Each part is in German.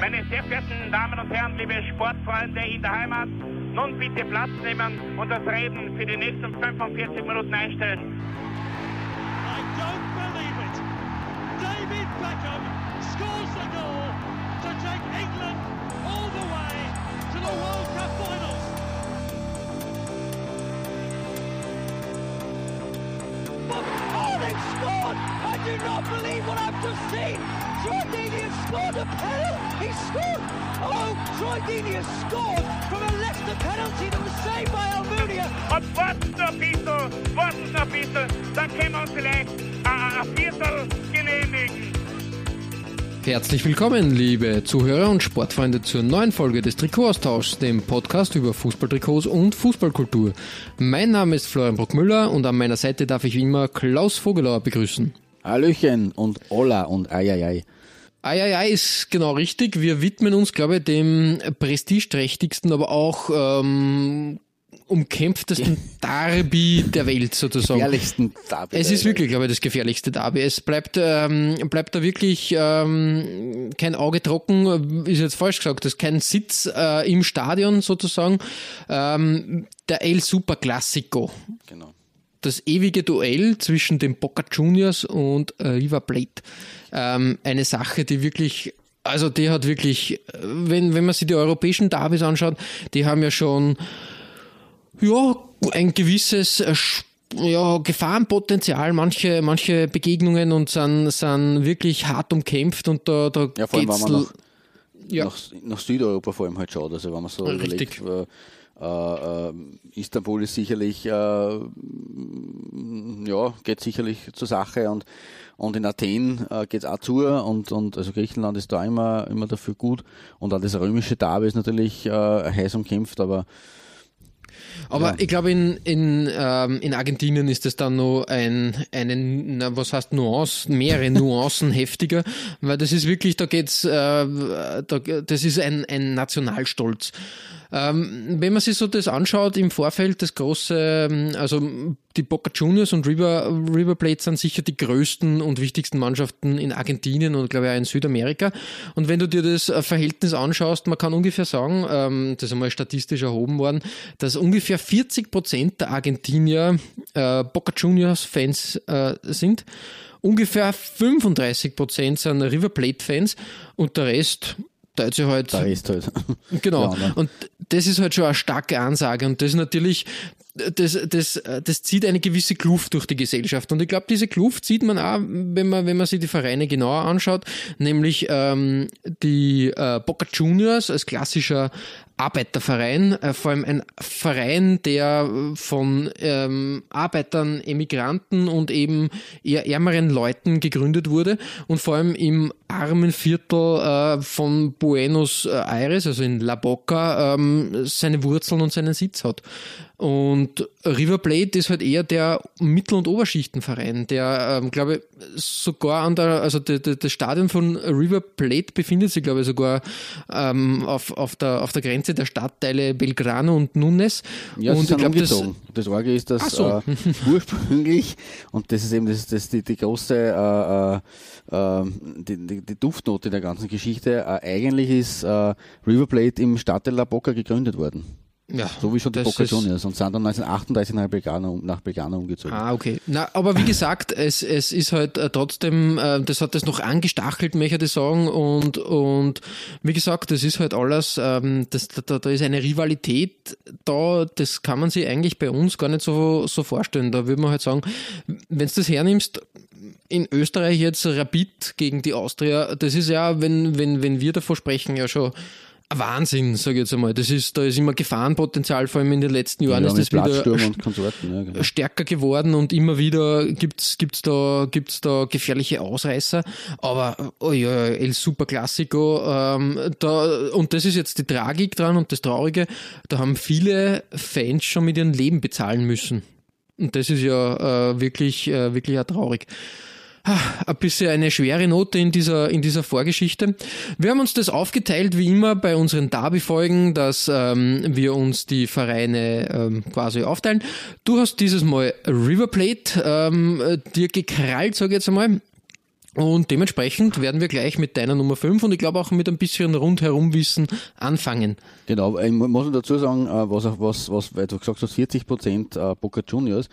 Meine sehr verehrten Damen und Herren, liebe Sportfreunde in der Heimat, nun bitte Platz nehmen und das Reden für die nächsten 45 Minuten einstellen. I don't believe it. David Beckham scores the goal to take England all the way to the World Cup finals. Oh, they've scored! I do not believe what I've just seen! Troy Deeney has scored a penalty! He scored! Oh, Troy Deeney has scored from a Leicester penalty that was saved by Almunia! Und warten noch ein bisschen, warten noch ein bisschen, dann können wir uns vielleicht ein Viertel genehmigen. Herzlich willkommen, liebe Zuhörer und Sportfreunde, zur neuen Folge des Trikotaustauschs, dem Podcast über Fußballtrikots und Fußballkultur. Mein Name ist Florian Bruckmüller und an meiner Seite darf ich wie immer Klaus Vogelauer begrüßen. Hallöchen und Hola und Eieiei. Eieiei ist genau richtig. Wir widmen uns, glaube ich, dem prestigeträchtigsten, aber auch ähm, umkämpftesten Derby der Welt sozusagen. Gefährlichsten Derby Es ist wirklich, glaube ich, das gefährlichste Derby. Es bleibt, ähm, bleibt da wirklich ähm, kein Auge trocken, ist jetzt falsch gesagt, das ist kein Sitz äh, im Stadion sozusagen. Ähm, der El Super Classico, Genau. Das ewige Duell zwischen den Boca Juniors und äh, River Plate. Ähm, eine Sache, die wirklich also die hat wirklich, äh, wenn, wenn man sich die europäischen Derbys anschaut, die haben ja schon ja, ein gewisses äh, ja, Gefahrenpotenzial, manche, manche Begegnungen und sind, sind wirklich hart umkämpft und da, da Ja, vor allem, geht's wenn man nach, ja. nach, nach Südeuropa vor allem halt schaut. Also wenn man so Richtig. überlegt, äh, äh, Istanbul ist sicherlich, äh, ja, geht sicherlich zur Sache und und in Athen äh, geht es auch zu und, und also Griechenland ist da immer, immer dafür gut. Und auch das römische Derby ist natürlich äh, heiß umkämpft, aber Aber Ja. ich glaube, in, in, ähm, in Argentinien ist es dann noch ein, einen, na, was heißt Nuance, mehrere Nuancen heftiger, weil das ist wirklich, da geht's, äh, da, das ist ein, ein Nationalstolz. Ähm, wenn man sich so das anschaut im Vorfeld, das große, ähm, also die Boca Juniors und River, River Plate sind sicher die größten und wichtigsten Mannschaften in Argentinien und glaube ich auch in Südamerika. Und wenn du dir das äh, Verhältnis anschaust, man kann ungefähr sagen, ähm, das ist einmal statistisch erhoben worden, dass ungefähr 40 Prozent der Argentinier äh, Boca Juniors Fans äh, sind. Ungefähr 35 Prozent sind River Plate Fans und der Rest sich halt da ist halt. Genau. Ja, ne? Und das ist halt schon eine starke Ansage. Und das ist natürlich, das, das, das zieht eine gewisse Kluft durch die Gesellschaft. Und ich glaube, diese Kluft sieht man auch, wenn man, wenn man sich die Vereine genauer anschaut, nämlich ähm, die äh, Boca Juniors als klassischer Arbeiterverein, äh, vor allem ein Verein, der äh, von ähm, Arbeitern, Emigranten und eben eher ärmeren Leuten gegründet wurde und vor allem im armen Viertel äh, von Buenos Aires, also in La Boca, ähm, seine Wurzeln und seinen Sitz hat. Und River Plate ist halt eher der Mittel- und Oberschichtenverein, der, ähm, glaube ich, sogar an der, also de, de, das Stadion von River Plate befindet sich, glaube ich, sogar ähm, auf, auf, der, auf der Grenze der Stadtteile Belgrano und Nunes. Ja, und sind glaub, das. Das, Orge ist, Ach so. äh, ursprünglich, und das ist eben das, das die, die große äh, äh, äh, die, die, die Duftnote der ganzen Geschichte, äh, eigentlich ist äh, River Plate im Stadtteil La Boca gegründet worden. Ja, So wie schon die Boca ist- Juniors und sind dann 1938 nach Belgrano, nach Belgrano umgezogen. Ah, okay. Na, aber wie gesagt, es, es ist halt äh, trotzdem, äh, das hat das noch angestachelt, möchte ich sagen. Und, und wie gesagt, das ist halt alles, ähm, das, da, da ist eine Rivalität da, das kann man sich eigentlich bei uns gar nicht so, so vorstellen. Da würde man halt sagen, wenn du das hernimmst, in Österreich jetzt Rapid gegen die Austria, das ist ja, wenn, wenn, wenn wir davor sprechen, ja schon Wahnsinn, sage ich jetzt einmal. Das ist, da ist immer Gefahrenpotenzial, vor allem in den letzten Jahren ja, ist das wieder Platzsturm und Konsorten. Ja, genau. stärker geworden und immer wieder gibt's gibt's da gibt's da gefährliche Ausreißer. Aber oh ja, El Super Classico, ähm, da und das ist jetzt die Tragik dran und das Traurige, da haben viele Fans schon mit ihrem Leben bezahlen müssen. Und das ist ja äh, wirklich äh, wirklich auch traurig. Ah, Ein bisschen eine schwere Note in dieser, in dieser Vorgeschichte. Wir haben uns das aufgeteilt, wie immer bei unseren Derby-Folgen, dass ähm, wir uns die Vereine ähm, quasi aufteilen. Du hast dieses Mal River Plate ähm, äh, dir gekrallt, sage ich jetzt einmal. Und dementsprechend werden wir gleich mit deiner Nummer 5 und ich glaube auch mit ein bisschen Rundherumwissen anfangen. Genau, ich muss dazu sagen, äh, was, was, was weil du gesagt hast, 40 Prozent äh, Boca Juniors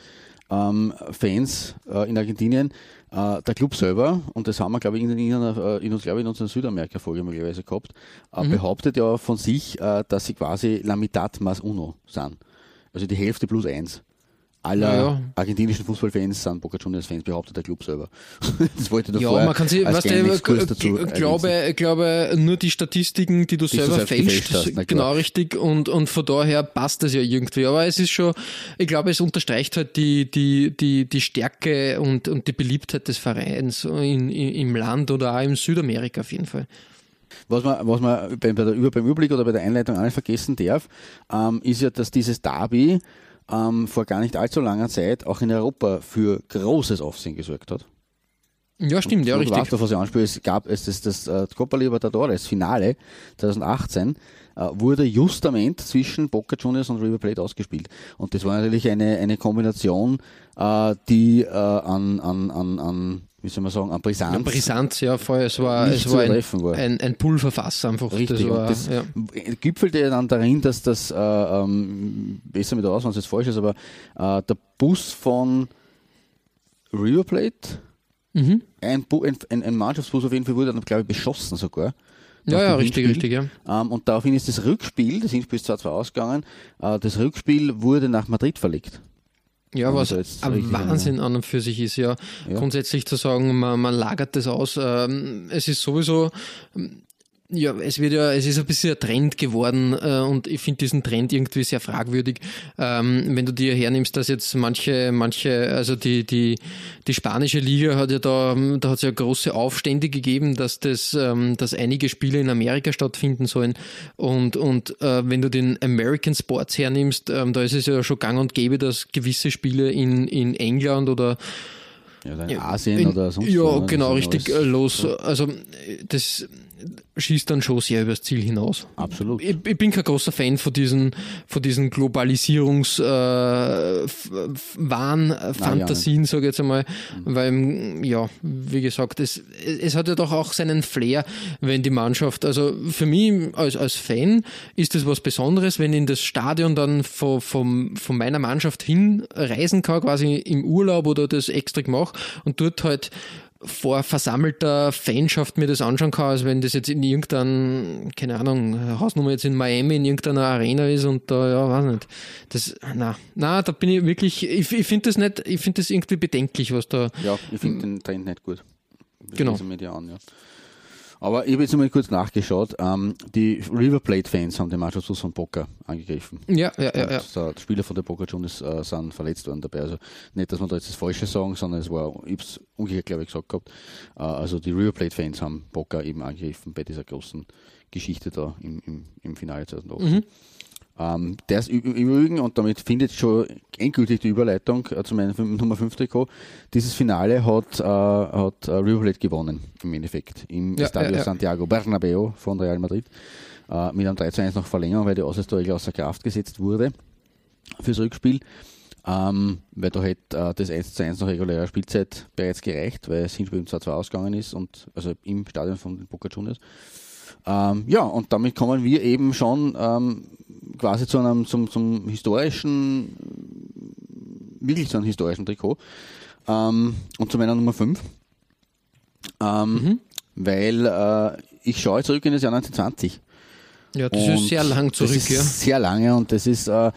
ähm, Fans äh, in Argentinien, äh, der Club selber, und das haben wir, glaube ich, in, in, in, in, glaube ich, in unserer Südamerika-Folge möglicherweise gehabt, äh, mhm. behauptet ja von sich, äh, dass sie quasi la mitad más uno sind. Also die Hälfte plus eins aller ja. argentinischen Fußballfans sind Boca Juniors Fans, behauptet der Club selber. das wollte ich Ja, man kann sich, was der, dazu glaube, glaube, nur die Statistiken, die du die selber fälschst, hast, genau richtig, und, und von daher passt das ja irgendwie. Aber es ist schon, ich glaube, es unterstreicht halt die, die, die, die Stärke und, und die Beliebtheit des Vereins in, in, im Land oder auch in Südamerika auf jeden Fall. Was man, was man beim, bei der, beim Überblick oder bei der Einleitung auch nicht vergessen darf, ähm, ist ja, dass dieses Derby ähm, vor gar nicht allzu langer Zeit auch in Europa für großes Aufsehen gesorgt hat. Ja, stimmt, und, ja, richtig. Weißt, was ich anspiele, es gab es das, das, das äh, Copa Libertadores Finale 2018 äh, wurde justament zwischen Boca Juniors und River Plate ausgespielt. Und das war natürlich eine, eine Kombination, äh, die äh, an, an, an, an wie soll man sagen, an Brisanz. Ja, Brisanz, ja, voll. Es war, es war, ein, war. Ein, ein Pulverfass einfach. Richtig. Das, war, das ja. gipfelte dann darin, dass das, äh, ähm, besser mit aus, wenn es jetzt falsch ist, aber äh, der Bus von River Plate, mhm. ein, ein, ein, Mannschaftsbus auf jeden Fall wurde dann, glaube ich, beschossen sogar. Ja, ja, richtig, richtig, ja. Ähm, und daraufhin ist das Rückspiel, das Hinspiel ist zwar zwar ausgegangen, äh, das Rückspiel wurde nach Madrid verlegt. Ja, was ein Wahnsinn an und für sich ist, ja. ja. Grundsätzlich zu sagen, man, man lagert das aus. Ähm, es ist sowieso, ja, es wird ja, es ist ein bisschen ein Trend geworden äh, und ich finde diesen Trend irgendwie sehr fragwürdig. Ähm, wenn du dir hernimmst, dass jetzt manche, manche, also die, die, die spanische Liga hat ja da, da hat es ja große Aufstände gegeben, dass das, ähm, dass einige Spiele in Amerika stattfinden sollen. Und, und äh, wenn du den American Sports hernimmst, ähm, da ist es ja schon gang und gäbe, dass gewisse Spiele in, in England oder ja, Asien in, oder sonst Ja, wo, genau, richtig äh, los. Also das schießt dann schon sehr übers Ziel hinaus. Absolut. Ich, ich bin kein großer Fan von diesen, von diesen Globalisierungs äh, Fantasien, sage ich jetzt einmal, mhm. weil, ja, wie gesagt, es, es hat ja doch auch seinen Flair, wenn die Mannschaft, also für mich als, als Fan ist es was Besonderes, wenn ich in das Stadion dann von, von, von meiner Mannschaft hinreisen kann, quasi im Urlaub oder das extra mache und dort halt vor versammelter Fanschaft mir das anschauen kann, als wenn das jetzt in irgendeinem, keine Ahnung, Hausnummer jetzt in Miami in irgendeiner Arena ist und da, ja, weiß nicht. Das, na, na, da bin ich wirklich, ich, ich finde das nicht, ich finde das irgendwie bedenklich, was da. Ja, ich finde den Trend nicht gut. Das genau. An, ja. Aber ich habe jetzt mal kurz nachgeschaut. Ähm, die River Plate-Fans haben den Mannschaftsbus von Boca angegriffen. Ja, ja, ja. ja. Der Spieler von der Boca Juniors äh, sind verletzt worden dabei. Also nicht, dass man da jetzt das Falsche sagen, sondern es war, ich habe es umgekehrt, glaube ich, gesagt gehabt. Äh, also die River Plate-Fans haben Boca eben angegriffen bei dieser großen Geschichte da im, im, im Finale 2008. Mhm. Ähm, der ist im Übrigen, und damit findet schon endgültig die Überleitung äh, zu meinem Nummer 5 Trikot, dieses Finale hat, äh, hat äh, River Plate gewonnen, im Endeffekt, im ja, Estadio ja, ja. Santiago Bernabeo von Real Madrid, äh, mit einem 3 zu 1 noch Verlängerung, weil die Auswärtsregel außer Kraft gesetzt wurde fürs Rückspiel. Ähm, weil da hätte äh, das 1 zu 1 nach regulärer Spielzeit bereits gereicht, weil das Hinspiel im 2 2 ausgegangen ist, und, also im Stadion von Boca Juniors. Ähm, ja, und damit kommen wir eben schon ähm, quasi zu einem zum, zum historischen, wirklich zu einem historischen Trikot. Ähm, und zu meiner Nummer 5. Ähm, mhm. Weil äh, ich schaue zurück in das Jahr 1920. Ja, das und ist sehr lang zurück, das ist ja. Sehr lange und das ist äh,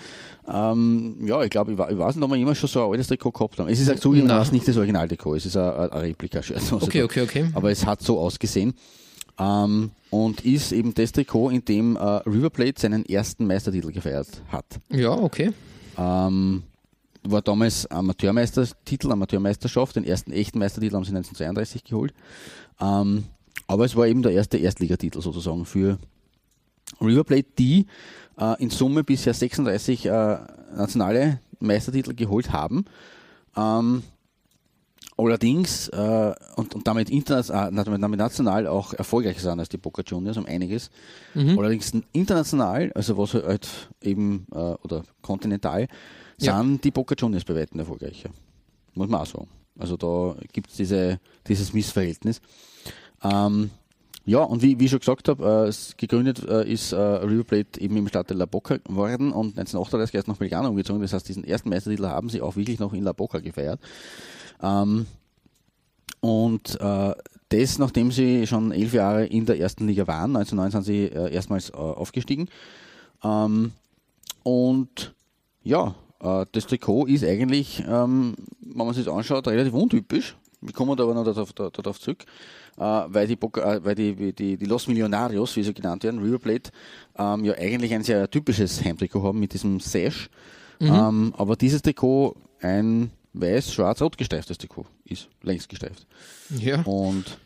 ähm, ja, ich glaube, ich, ich, weiß nicht, ob wir jemals schon so ein altes Trikot gehabt haben. Es ist zugegeben, es nicht das Original-Trikot, es ist ein, ein Replika-Shirt. Okay, okay, okay. Aber es hat so ausgesehen. Ähm, und ist eben das Trikot, in dem äh, River Plate seinen ersten Meistertitel gefeiert hat. Ja, okay. Ähm, war damals Amateurmeistertitel, Amateurmeisterschaft, den ersten echten Meistertitel haben sie 1932 geholt. Ähm, aber es war eben der erste Erstligatitel sozusagen für River Plate, die äh, in Summe bisher 36 äh, nationale Meistertitel geholt haben. Ähm, Allerdings, äh, und, und damit, international, äh, damit national auch erfolgreicher sind als die Boca Juniors um einiges. Mhm. Allerdings international, also was halt eben, äh, oder kontinental, sind ja. die Boca Juniors bei weitem erfolgreicher. Muss man auch sagen. Also da gibt es diese, dieses Missverhältnis. Ähm, ja, und wie, wie ich schon gesagt habe, äh, gegründet äh, ist äh, River Plate eben im Stadtteil La Boca geworden und 1938 erst nach Belgrano umgezogen. Das heißt, diesen ersten Meistertitel haben sie auch wirklich noch in La Boca gefeiert. Ähm, und äh, das, nachdem sie schon elf Jahre in der ersten Liga waren. 1909 sind sie äh, erstmals äh, aufgestiegen. Ähm, und ja, äh, das Trikot ist eigentlich, ähm, wenn man sich das anschaut, relativ untypisch. Wir kommen da aber noch darauf, darauf zurück, äh, weil, die, äh, weil die, die, die, Los Millonarios, wie sie genannt werden, River Plate, ähm, ja eigentlich ein sehr typisches Heimtrikot haben mit diesem Sash. Mhm. Ähm, aber dieses Trikot ein weiß, schwarz, rot gestreiftes Trikot ist, längst gestreift. Ja. Und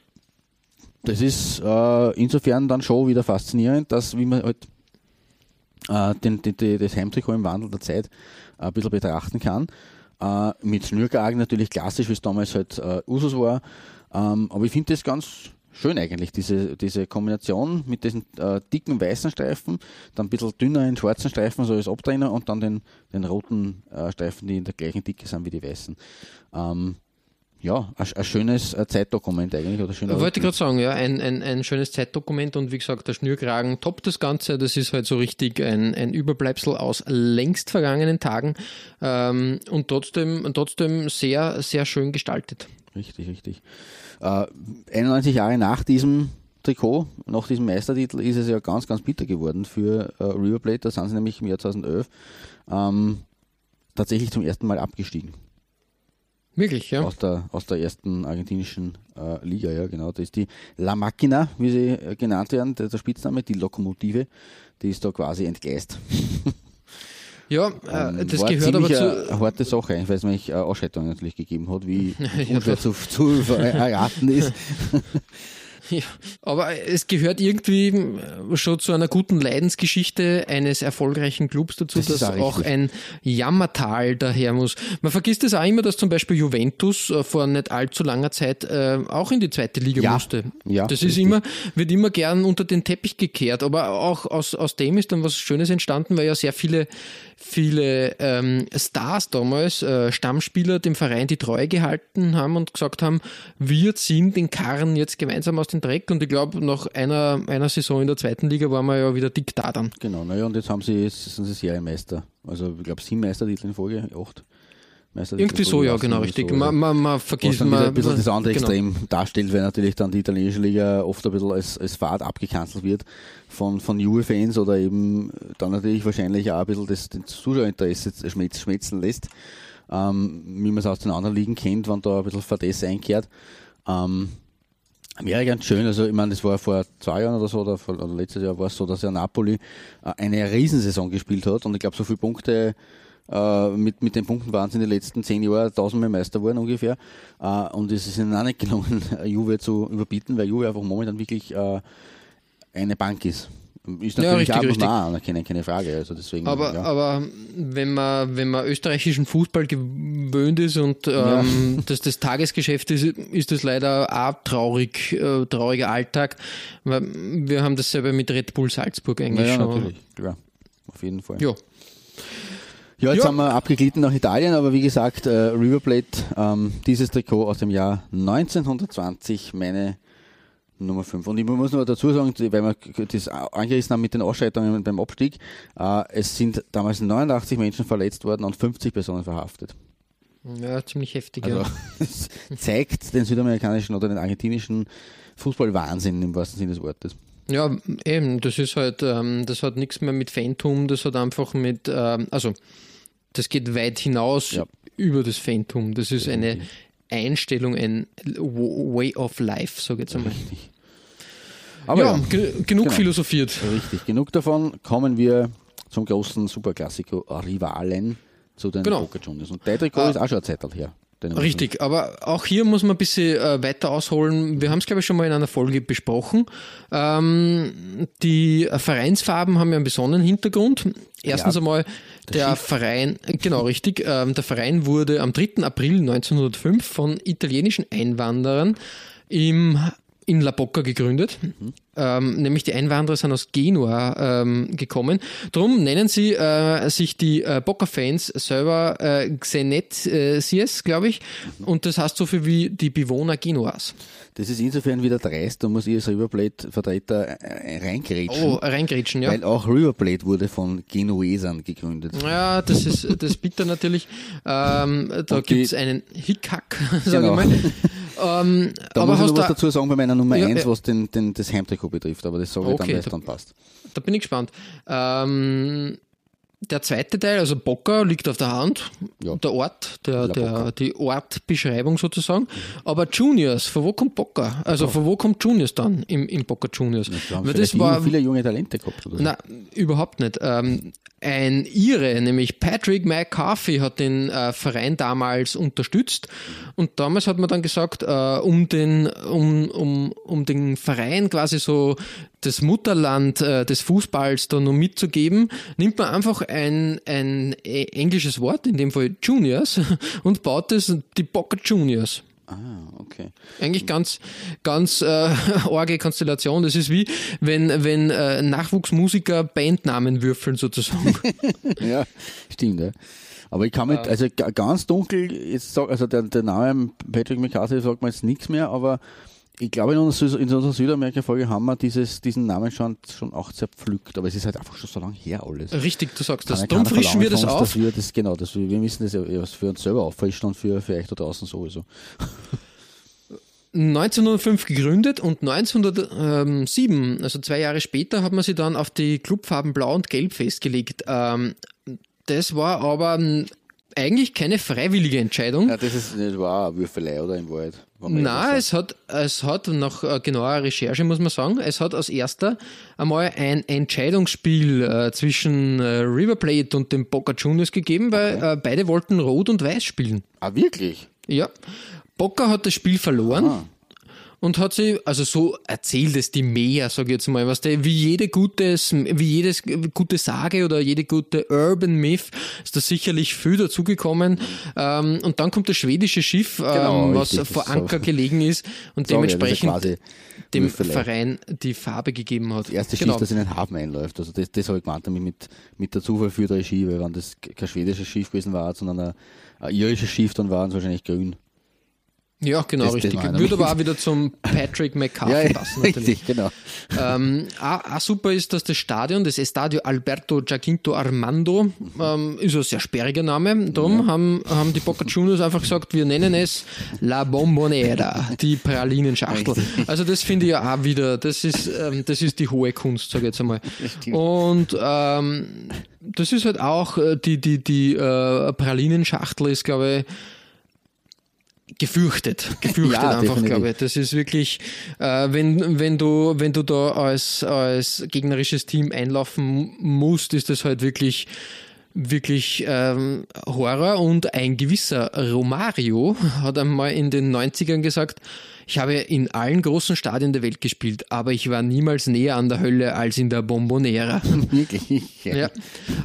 das ist äh, insofern dann schon wieder faszinierend, dass wie man halt äh, den, den, den, das Heimtrikot im Wandel der Zeit äh, ein bisschen betrachten kann. Äh, mit Schnürkragen natürlich klassisch, wie es damals halt äh, Usus war. Ähm, aber ich finde das ganz schön eigentlich, diese, diese Kombination mit diesen äh, dicken weißen Streifen, dann ein bisschen dünneren schwarzen Streifen, so als Abtrenner und dann den, den roten äh, Streifen, die in der gleichen Dicke sind wie die weißen. Ähm, ja, ein, ein schönes äh, Zeitdokument eigentlich. Oder schöner Wollte ich gerade sagen, ja, ein, ein, ein schönes Zeitdokument und wie gesagt, der Schnürkragen toppt das Ganze. Das ist halt so richtig ein, ein Überbleibsel aus längst vergangenen Tagen ähm, und trotzdem, trotzdem sehr, sehr schön gestaltet. Richtig, richtig. Äh, 91 Jahre nach diesem Trikot, nach diesem Meistertitel, ist es ja ganz, ganz bitter geworden für äh, River Plate. Da sind sie nämlich im Jahr 2011 ähm, tatsächlich zum ersten Mal abgestiegen. Wirklich, ja. Aus der, aus der ersten argentinischen äh, Liga, ja, genau. Das ist die La Máquina, wie sie äh, genannt werden, der, der, Spitzname, die Lokomotive, die ist da quasi entgleist. Ja, äh, ähm, das war gehört aber zu. Eine harte Sache, weil es nämlich äh, Ausschaltung natürlich gegeben hat, wie ja, unschwer zu, zu erraten ist. Ja, aber es gehört irgendwie schon zu einer guten Leidensgeschichte eines erfolgreichen Clubs dazu, das dass auch, auch ein Jammertal daher muss. Man vergisst es auch immer, dass zum Beispiel Juventus äh, vor nicht allzu langer Zeit äh, auch in die zweite Liga ja. musste. Ja, das ist immer, wird immer gern unter den Teppich gekehrt, aber auch aus, aus dem ist dann was Schönes entstanden, weil ja sehr viele viele ähm, Stars damals, äh, Stammspieler, dem Verein die Treue gehalten haben und gesagt haben, wir ziehen den Karren jetzt gemeinsam aus dem Dreck. Und ich glaube, nach einer, einer Saison in der zweiten Liga waren wir ja wieder dick da dann. Genau, naja, und jetzt haben sie, jetzt sind sie Serienmeister. Also ich glaube, sieben Meistertitel in Folge, acht. Irgendwie so, ja, genau, richtig. So, man, man, man vergisst was dann ein bisschen das andere genau. Extrem darstellt, weil natürlich dann die italienische Liga oft ein bisschen als, als Fahrt abgekanzelt wird von, von Juve-Fans oder eben dann natürlich wahrscheinlich auch ein bisschen das, das Zuschauerinteresse schmelzen lässt, ähm, wie man es aus den anderen Ligen kennt, wenn da ein bisschen Verdes einkehrt. Ähm, Wäre ganz schön, also ich meine, das war vor zwei Jahren oder so, oder, vor, oder letztes Jahr war es so, dass ja Napoli äh, eine Riesensaison gespielt hat und ich glaube, so viele Punkte äh, mit, mit den Punkten waren sie in den letzten zehn Jahren tausendmal Meister geworden ungefähr. Äh, und es ist ihnen auch nicht gelungen, Juve zu überbieten, weil Juve einfach momentan wirklich äh, eine Bank ist. Ist natürlich ja, richtig, auch nah keine, keine Frage. Also deswegen, aber, ja. aber wenn man, wenn man österreichischen Fußball gewöhnt ist und ähm, ja. das das Tagesgeschäft ist, ist das leider auch traurig, äh, trauriger Alltag. Weil wir haben dasselbe mit Red Bull Salzburg eigentlich ja, schon. natürlich, klar. Auf jeden Fall. Ja. Ja, jetzt ja. haben wir abgeglitten nach Italien, aber wie gesagt, äh, River Plate, ähm, dieses Trikot aus dem Jahr 1920, meine Nummer 5. Und ich muss noch dazu sagen, weil wir das angerissen haben mit den Ausschreitungen beim Abstieg, äh, es sind damals 89 Menschen verletzt worden und 50 Personen verhaftet. Ja, ziemlich heftig. Also, ja. es zeigt den südamerikanischen oder den argentinischen Fußballwahnsinn im wahrsten Sinne des Wortes. Ja, eben, das ist halt, ähm, das hat nichts mehr mit Phantom, das hat einfach mit, ähm, also das geht weit hinaus ja. über das Phantom. Das ist eine Einstellung, ein Way of Life, sage ich jetzt einmal. Aber ja, ja genug genau. philosophiert. Richtig, genug davon. Kommen wir zum großen Superklassiko Rivalen zu den genau. Boca Juniors. Und der Trikot ah. ist auch schon eine Zeit her. Richtig, aber auch hier muss man ein bisschen äh, weiter ausholen. Wir haben es, glaube ich, schon mal in einer Folge besprochen. Ähm, die Vereinsfarben haben ja einen besonderen Hintergrund. Erstens ja, einmal, der Schiff. Verein, genau richtig, ähm, der Verein wurde am 3. April 1905 von italienischen Einwanderern im, in La Bocca gegründet. Mhm. Ähm, nämlich die Einwanderer sind aus Genua ähm, gekommen. Darum nennen sie äh, sich die äh, Boca-Fans selber äh, Xenetiers, glaube ich. Und das heißt so viel wie die Bewohner Genuas. Das ist insofern wieder dreist, da muss ich als Riverplate-Vertreter äh, reingrätschen. Oh, reingrätschen, ja. Weil auch Riverplate wurde von Genuesern gegründet. Ja, das ist das ist bitter natürlich. Ähm, da gibt es einen Hickhack, sage Genau. ich mal. Ähm, Da aber muss ich noch was du, dazu sagen bei meiner Nummer Ja, 1, ja. was den, den, das Heimtrikot betrifft, aber das sage ich dann, Okay, wenn es da- dann passt. da bin ich gespannt. Ähm, der zweite Teil, also Bocker, liegt auf der Hand. Ja. Der Ort, der, der, die Ortbeschreibung sozusagen. Aber Juniors, von wo kommt Bocker? Also von wo kommt Juniors dann im, im Bocker Juniors? Wir haben Weil das war, viele junge Talente gehabt. Oder na, überhaupt nicht. Ähm, ein Ire, nämlich Patrick McCarthy, hat den äh, Verein damals unterstützt. Und damals hat man dann gesagt, äh, um, den, um, um, um den Verein quasi so das Mutterland äh, des Fußballs da noch mitzugeben, nimmt man einfach ein, ein äh, englisches Wort, in dem Fall Juniors, und baut es die Boca Juniors. Ah, okay. Eigentlich ganz, ganz äh, arge Konstellation. Das ist wie, wenn, wenn äh, Nachwuchsmusiker Bandnamen würfeln sozusagen. Ja, stimmt, ja. Aber ich kann mit, also ga- ganz dunkel, jetzt sag, also der, der Name Patrick McCarthy sagt mir jetzt nichts mehr, aber ich glaube, in unserer, in unserer Südamerika-Folge haben wir dieses, diesen Namen schon, schon auch zerpflückt, aber es ist halt einfach schon so lange her alles. Richtig, du sagst das. Darum frischen wir das uns, auf. Wir das, genau, dass wir, müssen das für uns selber auffrischen und für, für euch da draußen sowieso. 1905 gegründet und 1907, also zwei Jahre später, hat man sie dann auf die Clubfarben Blau und Gelb festgelegt. Ähm, das war aber ähm, eigentlich keine freiwillige Entscheidung. Ja, das ist auch eine Würfelei, oder? Im Wald. Na, ehrlich es hat, es hat nach äh, genauer Recherche, muss man sagen, es hat als erster einmal ein Entscheidungsspiel äh, zwischen äh, River Plate und dem Boca Juniors gegeben, weil äh, beide wollten Rot und Weiß spielen. Ah, wirklich? Ja. Boca hat das Spiel verloren. Ah. Und hat sie, also so erzählt es die mehr, sag ich jetzt mal, was der, wie jede gutes, wie jedes gute Sage oder jede gute Urban Myth ist da sicherlich viel dazugekommen. Ähm, und dann kommt das schwedische Schiff, ähm, Genau, was richtig, vor Anker so- gelegen ist und ja, ja dementsprechend quasi dem. Verein die Farbe gegeben hat. Das erste Genau. Schiff, das in den Hafen einläuft. Also das, das habe ich gemeint damit mit, mit der Zufall für die Regie, weil wenn das kein schwedisches Schiff gewesen war, sondern ein, ein irisches Schiff, dann waren es wahrscheinlich grün. Ja, genau, Das- richtig. Würde aber auch wieder zum Patrick McCarthy Ja, ja passen. Natürlich. richtig, genau. Ähm, auch, super ist, dass das Stadion, das Estadio Alberto Giacinto Armando, ähm, ist ein sehr sperriger Name. Darum haben, haben die Boca Juniors einfach gesagt, wir nennen es La Bombonera, die Pralinenschachtel. Also das finde ich ja auch wieder, das ist, ähm, das ist die hohe Kunst, sage ich jetzt einmal. Und ähm, das ist halt auch, äh, die, die, die äh, Pralinenschachtel ist, glaube ich, gefürchtet, gefürchtet Ja, einfach, definitiv. glaube ich. Das ist wirklich, äh, wenn, wenn du, wenn du da als, als gegnerisches Team einlaufen musst, ist das halt wirklich, wirklich ähm, Horror und ein gewisser Romario hat einmal in den 90ern gesagt, ich habe in allen großen Stadien der Welt gespielt, aber ich war niemals näher an der Hölle als in der Bombonera. Wirklich. Ja,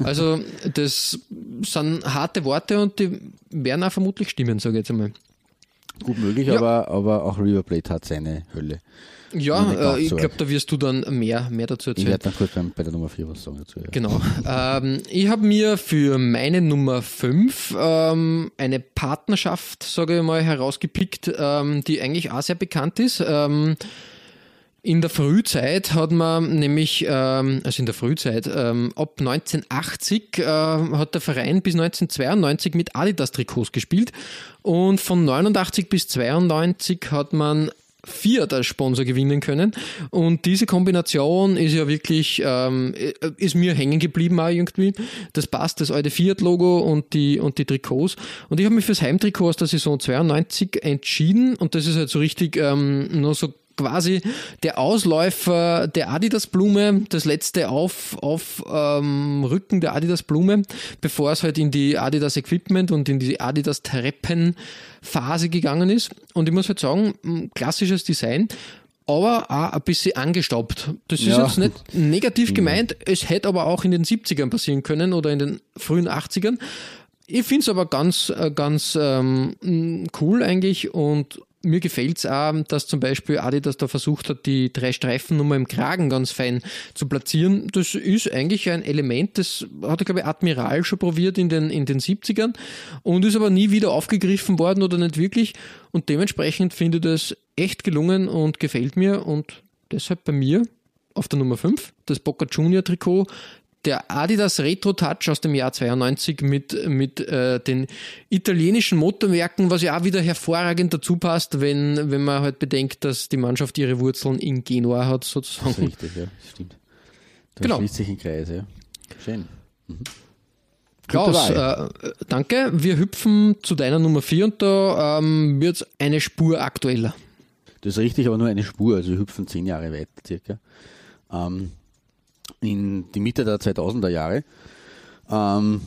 also das sind harte Worte und die werden auch vermutlich stimmen, sage ich jetzt einmal. Gut möglich, Ja. aber, aber auch River Plate hat seine Hölle. Ja, äh, ich glaube, da wirst du dann mehr, mehr dazu Ich erzählen. werde dann kurz beim, bei der Nummer 4 was sagen dazu. Ja. Genau. ähm, ich habe mir für meine Nummer 5 ähm, eine Partnerschaft, sage ich mal, herausgepickt, ähm, die eigentlich auch sehr bekannt ist. Ähm, in der Frühzeit hat man nämlich, ähm, also in der Frühzeit, ähm, ab 1980 äh, hat der Verein bis 1992 mit Adidas-Trikots gespielt und von 89 bis 92 hat man Fiat als Sponsor gewinnen können. Und diese Kombination ist ja wirklich, ähm, ist mir hängen geblieben auch irgendwie. Das passt, das alte Fiat-Logo und die, und die Trikots. Und ich habe mich fürs Heimtrikot aus der Saison 92 entschieden und das ist halt so richtig ähm, nur so quasi der Ausläufer der Adidas-Blume, das letzte auf, auf ähm, Rücken der Adidas-Blume, bevor es halt in die Adidas-Equipment und in die Adidas-Treppen-Phase gegangen ist. Und ich muss halt sagen, klassisches Design, aber auch ein bisschen angestaubt. Das ist Ja. jetzt nicht negativ gemeint, es hätte aber auch in den 70ern passieren können oder in den frühen 80ern. Ich finde es aber ganz, äh, ganz ähm, cool eigentlich und mir gefällt es auch, dass zum Beispiel Adidas da versucht hat, die drei Streifennummer im Kragen ganz fein zu platzieren. Das ist eigentlich ein Element, das hat, glaube ich, Admiral schon probiert in den, in den 70ern und ist aber nie wieder aufgegriffen worden oder nicht wirklich. Und dementsprechend finde ich das echt gelungen und gefällt mir und deshalb bei mir auf der Nummer 5 das Boca Junior Trikot der Adidas Retro Touch aus dem Jahr 92 mit, mit äh, den italienischen Motorwerken, was ja auch wieder hervorragend dazu passt, wenn, wenn man halt bedenkt, dass die Mannschaft ihre Wurzeln in Genua hat, sozusagen. Das ist richtig, ja, stimmt. Da Genau. schließt sich ein Kreis, ja. Schön. Klaus, Gute äh, danke. Wir hüpfen zu deiner Nummer 4 und da ähm, wird es eine Spur aktueller. Das ist richtig, aber nur eine Spur, also wir hüpfen zehn Jahre weiter circa. Ähm, in die Mitte der 2000er Jahre. Ähm,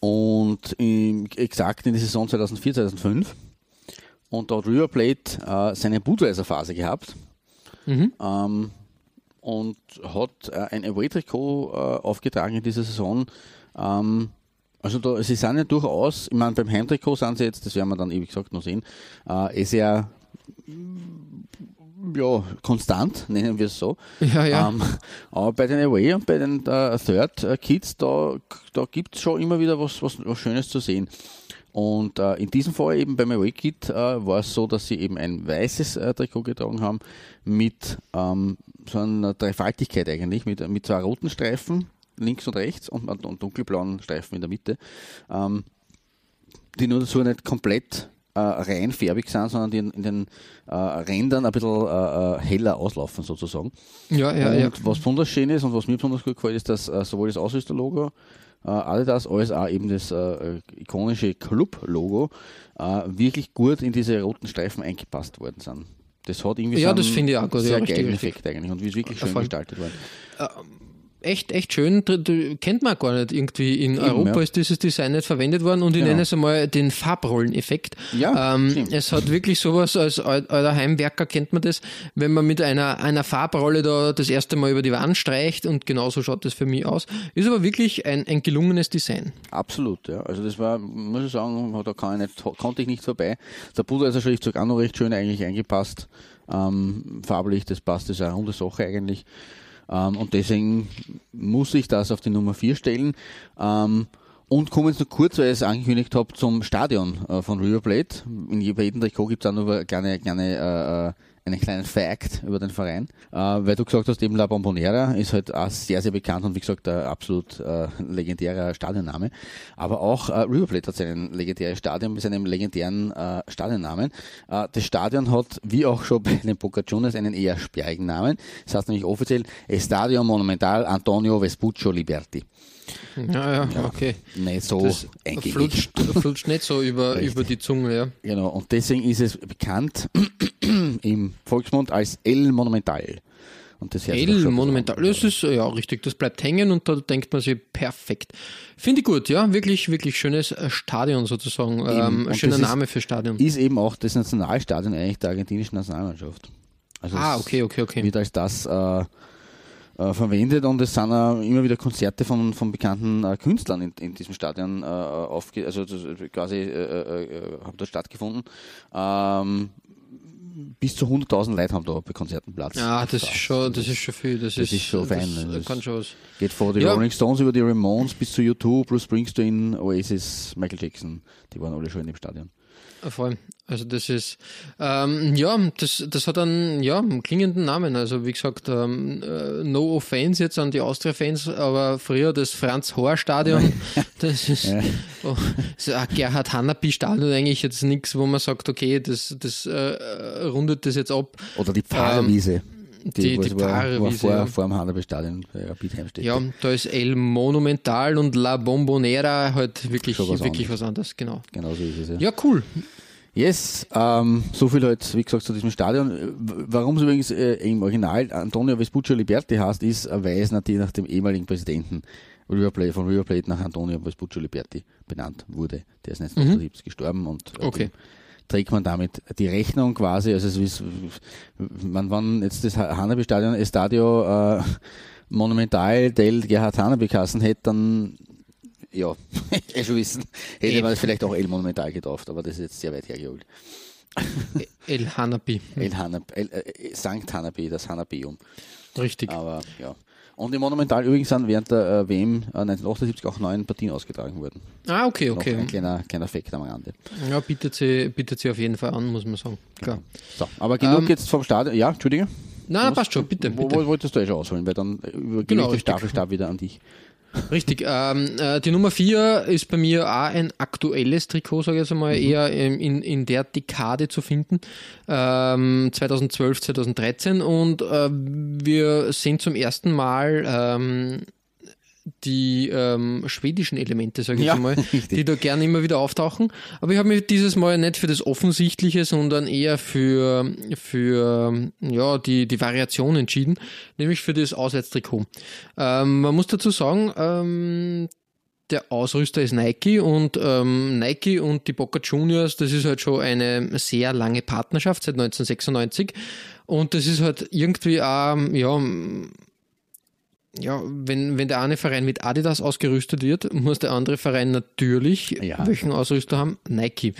und im, exakt in die Saison 2004, 2005. Und da hat River Plate äh, seine Budweiser-Phase gehabt. Ähm, und hat äh, ein Away-Trikot äh, aufgetragen in dieser Saison. Ähm, also da, sie sind ja durchaus, ich meine, beim Heimtrikot sind sie jetzt, das werden wir dann, wie gesagt, noch sehen, äh, eh sehr ja, konstant, nennen wir es so. Ja, ja. Ähm, aber bei den Away und bei den äh, Third äh, Kids, da, da gibt es schon immer wieder was, was, was Schönes zu sehen. Und äh, in diesem Fall eben beim Away Kit äh, war es so, dass sie eben ein weißes Trikot getragen haben mit ähm, so einer Dreifaltigkeit eigentlich, mit, mit zwei roten Streifen links und rechts und, und dunkelblauen Streifen in der Mitte, ähm, die nur so nicht komplett äh, rein färbig sind, sondern die in, in den äh, Rändern ein bisschen äh, äh, heller auslaufen sozusagen. Ja, ja, ja. Und was besonders schön ist und was mir besonders gut gefällt, ist, dass äh, sowohl das Ausrüsterlogo äh, Adidas als auch eben das äh, ikonische Club-Logo äh, wirklich gut in diese roten Streifen eingepasst worden sind. Das hat irgendwie Ja, so das einen finde ich auch gut, ja, sehr richtig, geilen. Effekt eigentlich und wie es wirklich schön gestaltet worden. Echt, echt schön. Kennt man gar nicht irgendwie. In Europa ja. ist dieses Design nicht verwendet worden und ich Genau. nenne es einmal den Farbrolleneffekt. Ja, ähm, es hat wirklich sowas, als al- alter Heimwerker kennt man das, wenn man mit einer, einer Farbrolle da das erste Mal über die Wand streicht und genauso schaut das für mich aus. Ist aber wirklich ein, ein gelungenes Design. Absolut, ja. Also das war, muss ich sagen, da kann ich nicht, konnte ich nicht vorbei. Der Budweiser Schriftzug auch noch recht schön eigentlich eingepasst. Ähm, farblich, das passt, das ist eine runde Sache eigentlich. Ähm, und deswegen muss ich das auf die Nummer 4 stellen. Ähm, und kommen jetzt noch kurz, weil ich es angekündigt habe, zum Stadion äh, von River Plate. In jedem Trikot gibt es auch noch eine kleine, kleine, äh, äh, einen kleinen Fact über den Verein. Äh, weil du gesagt hast, eben La Bombonera ist halt auch sehr, sehr bekannt und wie gesagt, ein absolut äh, legendärer Stadionname. Aber auch äh, River Plate hat seinen legendären Stadion mit seinem legendären äh, Stadionnamen. Äh, das Stadion hat, wie auch schon bei den Boca Juniors, einen eher sperrigen Namen. Das heißt nämlich offiziell Estadio Monumental Antonio Vespuccio Liberti. Ja, ja, okay. Nicht so Das eingängig. flutscht, flutscht nicht so über, über die Zunge, ja. Genau, und deswegen ist es bekannt im Volksmund als El Monumental. Und das El Monumental. Das ist, ja, richtig, das bleibt hängen und da denkt man sich, perfekt. Finde ich gut, ja, wirklich, wirklich schönes äh, Stadion sozusagen. Ähm, schöner das ist- Name für Stadion. Ist eben auch das Nationalstadion eigentlich der argentinischen Nationalmannschaft. Also Ah, okay, okay, okay. Wird als das äh, äh, verwendet und es sind äh, immer wieder Konzerte von, von bekannten äh, Künstlern in, in diesem Stadion äh, aufge also äh, quasi äh, äh, äh, haben dort stattgefunden. Ähm, bis zu 100.000 Leute haben da bei Konzerten Platz. Ja, das ist schon, das ist schon viel. Das, Das ist schon fein, Das? Das- kann schon was. Geht von den Ja. Rolling Stones über die Ramones bis zu U2, plus Springsteen, Oasis, Michael Jackson. Die waren alle schon im Stadion. Voll. Also das ist, ähm, ja, das, das hat einen, ja, klingenden Namen. Also wie gesagt, ähm, äh, no offense jetzt an die Austria-Fans, aber früher das Franz-Hohr-Stadion, das ist, oh, so ein Gerhard-Hanapi-Stadion eigentlich jetzt nichts, wo man sagt, okay, das, das äh, rundet das jetzt ab. Oder die Pfarrerwiese. Ähm, die- was die war, war Pfarrerwiese, vor, vor dem Handelstadion bei Rapid Heimstedt. Ja, da ist El Monumental und La Bombonera halt wirklich, was wirklich was anderes, genau. Genau so ist es ja. Ja, cool. Yes, ähm, so viel halt, wie gesagt, zu diesem Stadion. Äh, Warum es übrigens äh, im Original Antonio Vespuccio Liberti heißt, ist, äh, weil es natürlich nach dem ehemaligen Präsidenten River Plate, von River Plate nach Antonio Vespuccio Liberti benannt wurde. Der ist 1978 gestorben und äh, Okay. dem trägt man damit die Rechnung quasi, also es ist, man, wann jetzt das Hanabi-Stadion Estadio äh, Monumental del Gerhard Hanabi kassen hätte, dann ja, eh schon wissen, hätte man das vielleicht auch El Monumental getauft, aber das ist jetzt sehr weit hergeholt. El Hanabi. El Hanab, El, äh, Sankt Hanabi, das Hanabeum. Richtig. Aber ja. Und im Monumental übrigens sind während der äh, WM äh, 1978 auch neun Partien ausgetragen worden. Ah, okay, Noch okay. ein kleiner, kleiner Fakt am Rande. Ja, bietet sie, bietet sie auf jeden Fall an, muss man sagen. Klar. So, aber genug Ähm, jetzt vom Stadion. Ja, Entschuldige. Na, Was? passt schon, bitte. Wo, bitte. wo wolltest du eh schon ausholen, weil dann übergebe Genau, ich den. Staffelstab wieder an dich. Richtig. Ähm, äh, die Nummer 4 ist bei mir auch ein aktuelles Trikot, sage ich jetzt einmal, eher in, in, in der Dekade zu finden. Ähm, 2012, 2013. Und äh, wir sehen zum ersten Mal ähm, die ähm, schwedischen Elemente, sage ich Ja, einmal, richtig. die da gerne immer wieder auftauchen. Aber ich habe mich dieses Mal nicht für das Offensichtliche, sondern eher für, für ja, die, die Variation entschieden, nämlich für das Auswärtstrikot. Ähm, man muss dazu sagen, ähm, der Ausrüster ist Nike und ähm, Nike und die Boca Juniors, das ist halt schon eine sehr lange Partnerschaft seit 1996 und das ist halt irgendwie auch, ja, ja, wenn, wenn der eine Verein mit Adidas ausgerüstet wird, muss der andere Verein natürlich Ja. welchen Ausrüster haben? Nike.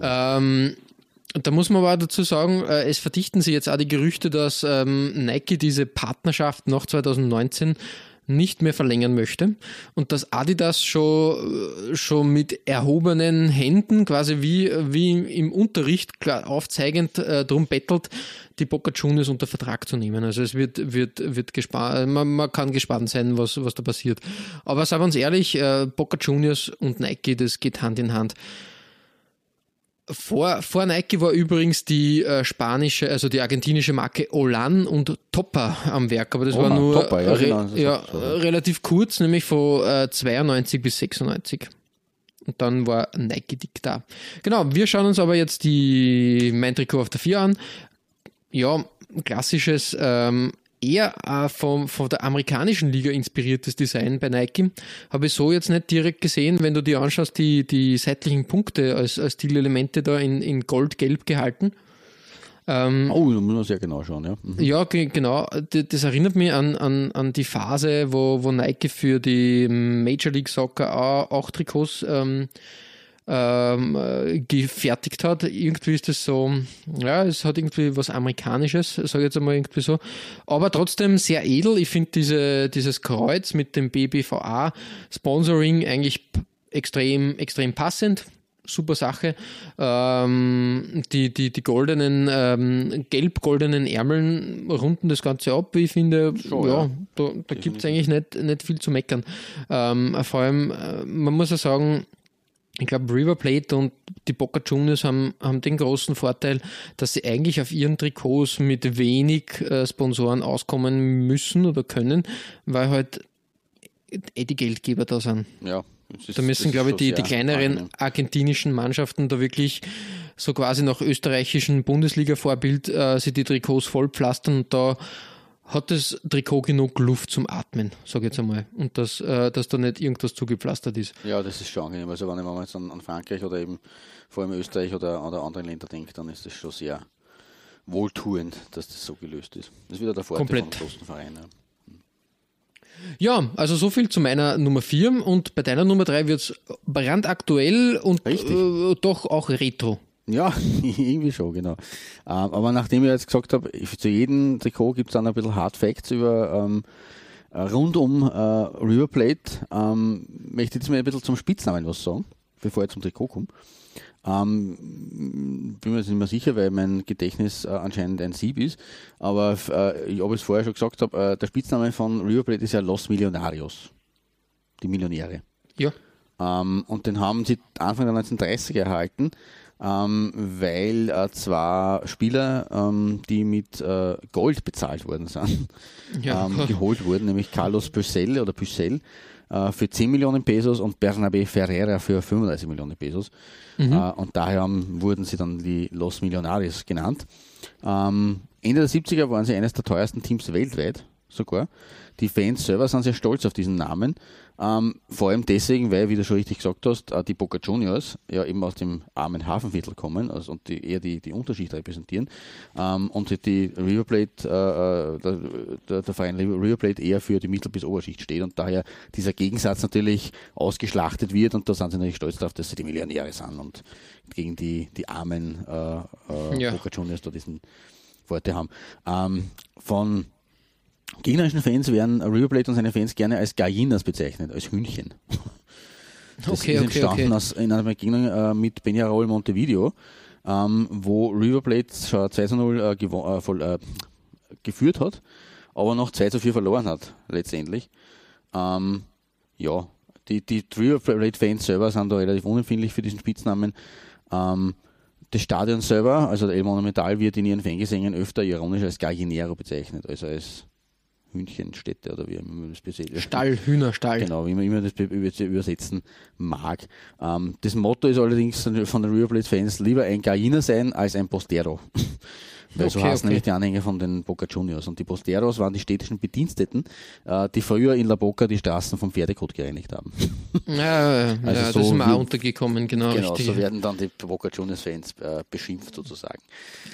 Ähm, da muss man aber dazu sagen, äh, es verdichten sich jetzt auch die Gerüchte, dass ähm, Nike diese Partnerschaft nach 2019 nicht mehr verlängern möchte und dass Adidas schon, äh, schon mit erhobenen Händen, quasi wie, wie im Unterricht klar aufzeigend äh, darum bettelt, die Boca Juniors unter Vertrag zu nehmen. Also es wird, wird, wird gespannt, man, man kann gespannt sein, was, was da passiert. Aber sagen wir uns ehrlich, äh, Boca Juniors und Nike, das geht Hand in Hand. Vor, vor Nike war übrigens die äh, spanische, also die argentinische Marke Olan und Topper am Werk, aber das war Olan, nur Topper, ja, re genau, ja, so. relativ kurz, nämlich von äh, 92 bis 96. Und dann war Nike dick da. Genau, wir schauen uns aber jetzt die mein Trikot auf der 4 an. Ja, klassisches, ähm, eher äh, vom, von der amerikanischen Liga inspiriertes Design bei Nike. Habe ich so jetzt nicht direkt gesehen, wenn du dir anschaust, die, die seitlichen Punkte als, als Stilelemente da in, in gold-gelb gehalten. Ähm, Oh, da muss man sehr genau schauen, ja. Mhm. ja, ge- genau. Das erinnert mich an, an, an die Phase, wo, wo Nike für die Major League Soccer auch, auch Trikots ähm, ähm, äh, gefertigt hat. Irgendwie ist das so, ja, es hat irgendwie was Amerikanisches, sage ich jetzt einmal irgendwie so. Aber trotzdem sehr edel. Ich finde diese, dieses Kreuz mit dem BBVA Sponsoring eigentlich extrem, extrem passend. Super Sache. Ähm, die, die, die goldenen, ähm, gelb-goldenen Ärmeln runden das Ganze ab, wie ich finde. Schon, ja, ja. da, da gibt es eigentlich nicht, nicht viel zu meckern. Ähm, vor allem, äh, man muss ja sagen, ich glaube, River Plate und die Boca Juniors haben, haben den großen Vorteil, dass sie eigentlich auf ihren Trikots mit wenig äh, Sponsoren auskommen müssen oder können, weil halt eh die Geldgeber da sind. ja das ist- Da müssen, glaube ich, die, die kleineren angenehm. argentinischen Mannschaften da wirklich so quasi nach österreichischen Bundesliga-Vorbild äh, sie die Trikots vollpflastern und da hat das Trikot genug Luft zum Atmen, sage ich jetzt einmal. Und dass, äh, dass da nicht irgendwas zugepflastert ist. Ja, das ist schon angenehm. Also wenn man jetzt an, an Frankreich oder eben vor allem Österreich oder, oder andere Länder denkt, dann ist das schon sehr wohltuend, dass das so gelöst ist. Das ist wieder der Vorteil Komplett. von großen Vereinen. ja. Ja, also so viel zu meiner Nummer 4 und bei deiner Nummer 3 wird es brandaktuell und äh, doch auch retro. Ja, irgendwie schon, genau. Ähm, aber nachdem ich jetzt gesagt habe, zu jedem Trikot gibt es dann ein bisschen Hard Facts über ähm, äh, rund um äh, River Plate, ähm, möchte ich jetzt mal ein bisschen zum Spitznamen was sagen, bevor ich zum Trikot komme. Ähm, bin mir jetzt nicht mehr sicher, weil mein Gedächtnis äh, anscheinend ein Sieb ist. Aber äh, ich habe es vorher schon gesagt, habe, äh, der Spitzname von River Plate ist ja Los Millonarios. Die Millionäre. Ja. Ähm, und den haben sie Anfang der 1930er erhalten, ähm, weil äh, zwei Spieler, ähm, die mit äh, Gold bezahlt worden sind, Ja. ähm, geholt wurden, nämlich Carlos Pucel oder Pucel äh, für 10 Millionen Pesos und Bernabé Ferreira für 35 Millionen Pesos. Mhm. Äh, und daher haben, wurden sie dann die Los Millonarios genannt. Ähm, Ende der 70er waren sie eines der teuersten Teams weltweit sogar. Die Fans selber sind sehr stolz auf diesen Namen. Ähm, vor allem deswegen, weil, wie du schon richtig gesagt hast, äh, die Boca Juniors ja eben aus dem armen Hafenviertel kommen also, und die, eher die, die Unterschicht repräsentieren. Ähm, und die River Plate, äh, äh der, der, der, Verein River Plate eher für die Mittel- bis Oberschicht steht und daher dieser Gegensatz natürlich ausgeschlachtet wird und da sind sie natürlich stolz darauf, dass sie die Millionäre sind und gegen die, die armen äh, äh, ja. Boca Juniors da diesen Worte haben. Ähm, von gegnerischen Fans werden River Plate und seine Fans gerne als Gallinas bezeichnet, als Hühnchen. Das okay, ist entstanden okay. Aus, in einer Begegnung äh, mit Peñarol Montevideo, ähm, wo River Plate schon 2 zu 0 äh, äh, voll, äh, geführt hat, aber noch 2 zu 4 verloren hat, letztendlich. Ähm, ja, die, die River Plate Fans selber sind da relativ unempfindlich für diesen Spitznamen. Ähm, das Stadion selber, also der El Monumental, wird in ihren Fangesängen öfter ironisch als Gallinero bezeichnet, also als Hühnchenstätte oder wie man das besetzt. Stall, Hühnerstall. Genau, wie man immer das übersetzen mag. Ähm, das Motto ist allerdings von den River Plate Fans lieber ein Gallina sein als ein Postero. Weil okay, so heißen okay. nämlich die Anhänger von den Boca Juniors. Und die Posteros waren die städtischen Bediensteten, äh, die früher in La Boca die Straßen vom Pferdekot gereinigt haben. Ja, also ja so das ist mir auch untergekommen, genau. Genau, richtig. so werden dann die Boca Juniors Fans äh, beschimpft sozusagen.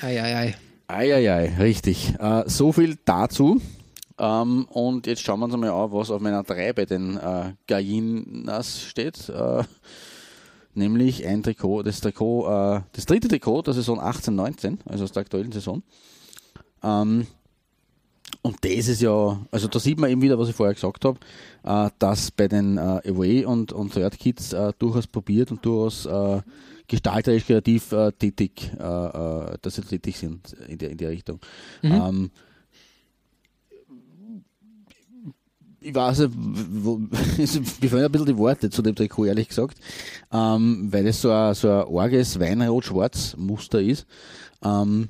Eieiei. Eieiei, richtig. Äh, so viel dazu. Ähm, und jetzt schauen wir uns mal an, was auf meiner 3 bei den äh, Gallinas steht. Äh, nämlich ein Trikot, das Trikot, äh, das dritte Trikot der Saison 18-19, also aus der aktuellen Saison. Ähm, und das ist ja, also da sieht man eben wieder, was ich vorher gesagt habe, äh, dass bei den äh, Away und, und Third Kids äh, durchaus probiert und durchaus äh, gestalterisch kreativ äh, tätig, äh, dass sie tätig sind in der, in der Richtung. Mhm. Ähm, ich weiß nicht, wo, mir fehlen ein bisschen die Worte zu dem Trikot, ehrlich gesagt, ähm, weil es so ein, so ein arges Weinrot-Schwarz-Muster ist. Ähm,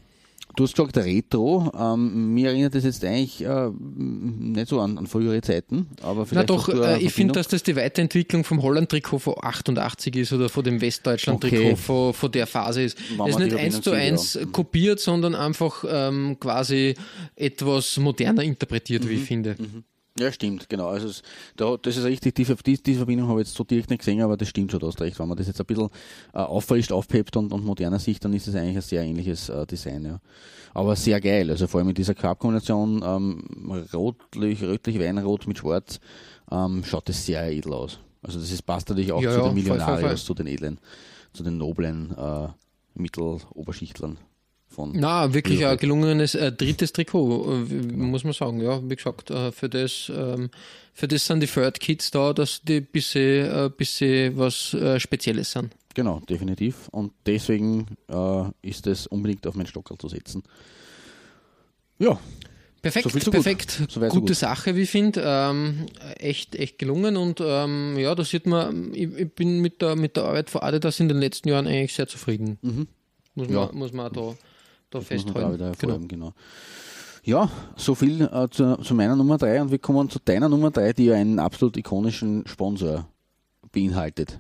du hast gesagt Retro, ähm, mir erinnert das jetzt eigentlich äh, nicht so an, an frühere Zeiten, aber vielleicht. Na doch, äh, ich finde, dass das die Weiterentwicklung vom Holland-Trikot von 88 ist oder von dem Westdeutschland-Trikot okay. von, von der Phase ist. Es ist nicht eins zu eins ja. kopiert, sondern einfach ähm, quasi etwas moderner interpretiert, mhm. wie ich mhm. finde. Mhm. Ja, stimmt, genau. Also es, da, das ist richtig, die, die, die Verbindung habe ich jetzt so direkt nicht gesehen, aber das stimmt schon, du hast recht. Wenn man das jetzt ein bisschen äh, auffrischt, aufpept und, und moderner sieht, dann ist es eigentlich ein sehr ähnliches äh, Design, ja. Aber sehr geil, also vor allem mit dieser Farbkombination, ähm, rotlich, rötlich, weinrot mit schwarz, ähm, schaut das sehr edel aus. Also das ist, passt natürlich auch ja, zu ja, den Millionarios, zu den edlen, zu den noblen äh, Mitteloberschichtlern von. Na, wirklich ein gelungenes äh, drittes Trikot, äh, muss man sagen. Ja, wie gesagt, äh, für das, ähm, für das sind die Third Kids da, dass die ein bisschen, äh, bisschen was äh, Spezielles sind. Genau, definitiv. Und deswegen äh, ist es unbedingt auf meinen Stockerl zu setzen. Ja. Perfekt, so perfekt. Gut. So Gute gut. Sache, wie ich finde. Ähm, echt, echt gelungen und ähm, ja, da sieht man, ich, ich, bin mit der, mit der Arbeit vor Adidas in den letzten Jahren eigentlich sehr zufrieden. Mhm. Muss, man, ja. muss man da da festhalten. Da genau. genau. Ja, so viel äh, zu, zu, meiner Nummer 3 und wir kommen zu deiner Nummer 3, die ja einen absolut ikonischen Sponsor beinhaltet.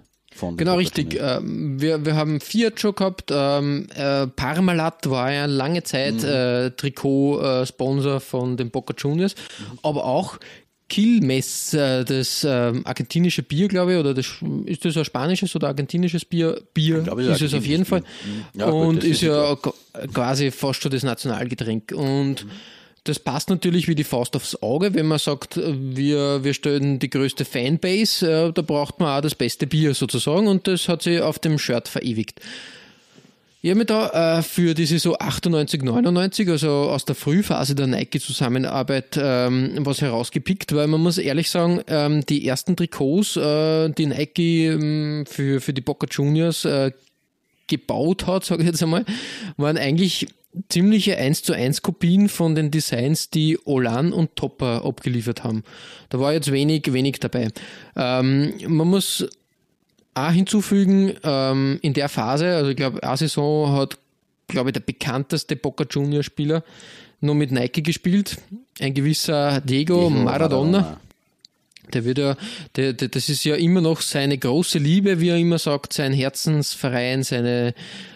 genau, richtig. Ähm, wir, wir haben Fiat schon gehabt. Ähm, äh, Parmalat war ja lange Zeit mhm. äh, Trikot-Sponsor von den Boca Juniors, mhm. aber auch Quilmes, das äh, argentinische Bier, glaube ich, oder das, ist das ein spanisches oder argentinisches Bier? Bier glaube, ist es auf jeden Fall. Mhm. Ja, und gut, ist, ist ja quasi fast schon das Nationalgetränk. Und mhm. das passt natürlich wie die Faust aufs Auge, wenn man sagt, wir, wir stellen die größte Fanbase, äh, da braucht man auch das beste Bier sozusagen und das hat sich auf dem Shirt verewigt. Ich habe mir da äh, für die Saison 98, 99, also aus der Frühphase der Nike-Zusammenarbeit, ähm, was herausgepickt, weil man muss ehrlich sagen, ähm, die ersten Trikots, äh, die Nike ähm, für, für die Boca Juniors äh, gebaut hat, sage ich jetzt einmal, waren eigentlich ziemliche 1 zu 1 Kopien von den Designs, die Olan und Topper abgeliefert haben. Da war jetzt wenig, wenig dabei. Ähm, man muss auch hinzufügen, ähm, in der Phase, also ich glaube, eine Saison hat, glaube ich, der bekannteste Boca Junior Spieler nur mit Nike gespielt, ein gewisser Diego Maradona. Der wird ja, der, der, das ist ja immer noch seine große Liebe, wie er immer sagt, sein Herzensverein, seine,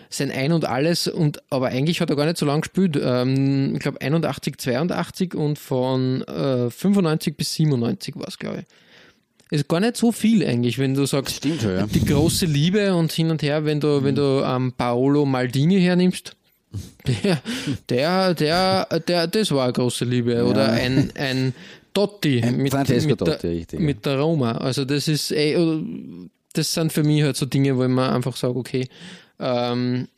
sein Ein und Alles und aber eigentlich hat er gar nicht so lange gespielt. Ähm, ich glaube 81, 82 und von äh, 95 bis 97 war es, glaube ich. Ist gar nicht so viel eigentlich, wenn du sagst, Stimmt ja. die große Liebe und hin und her, wenn du, wenn du ähm, Paolo Maldini hernimmst, der, der, der, der, das war eine große Liebe. Oder ein, ein Totti Ein mit, mit, Totti, der, richtig, ja. mit der Roma. Also das ist, ey, das sind für mich halt so Dinge, wo ich mir einfach sage, okay, ähm,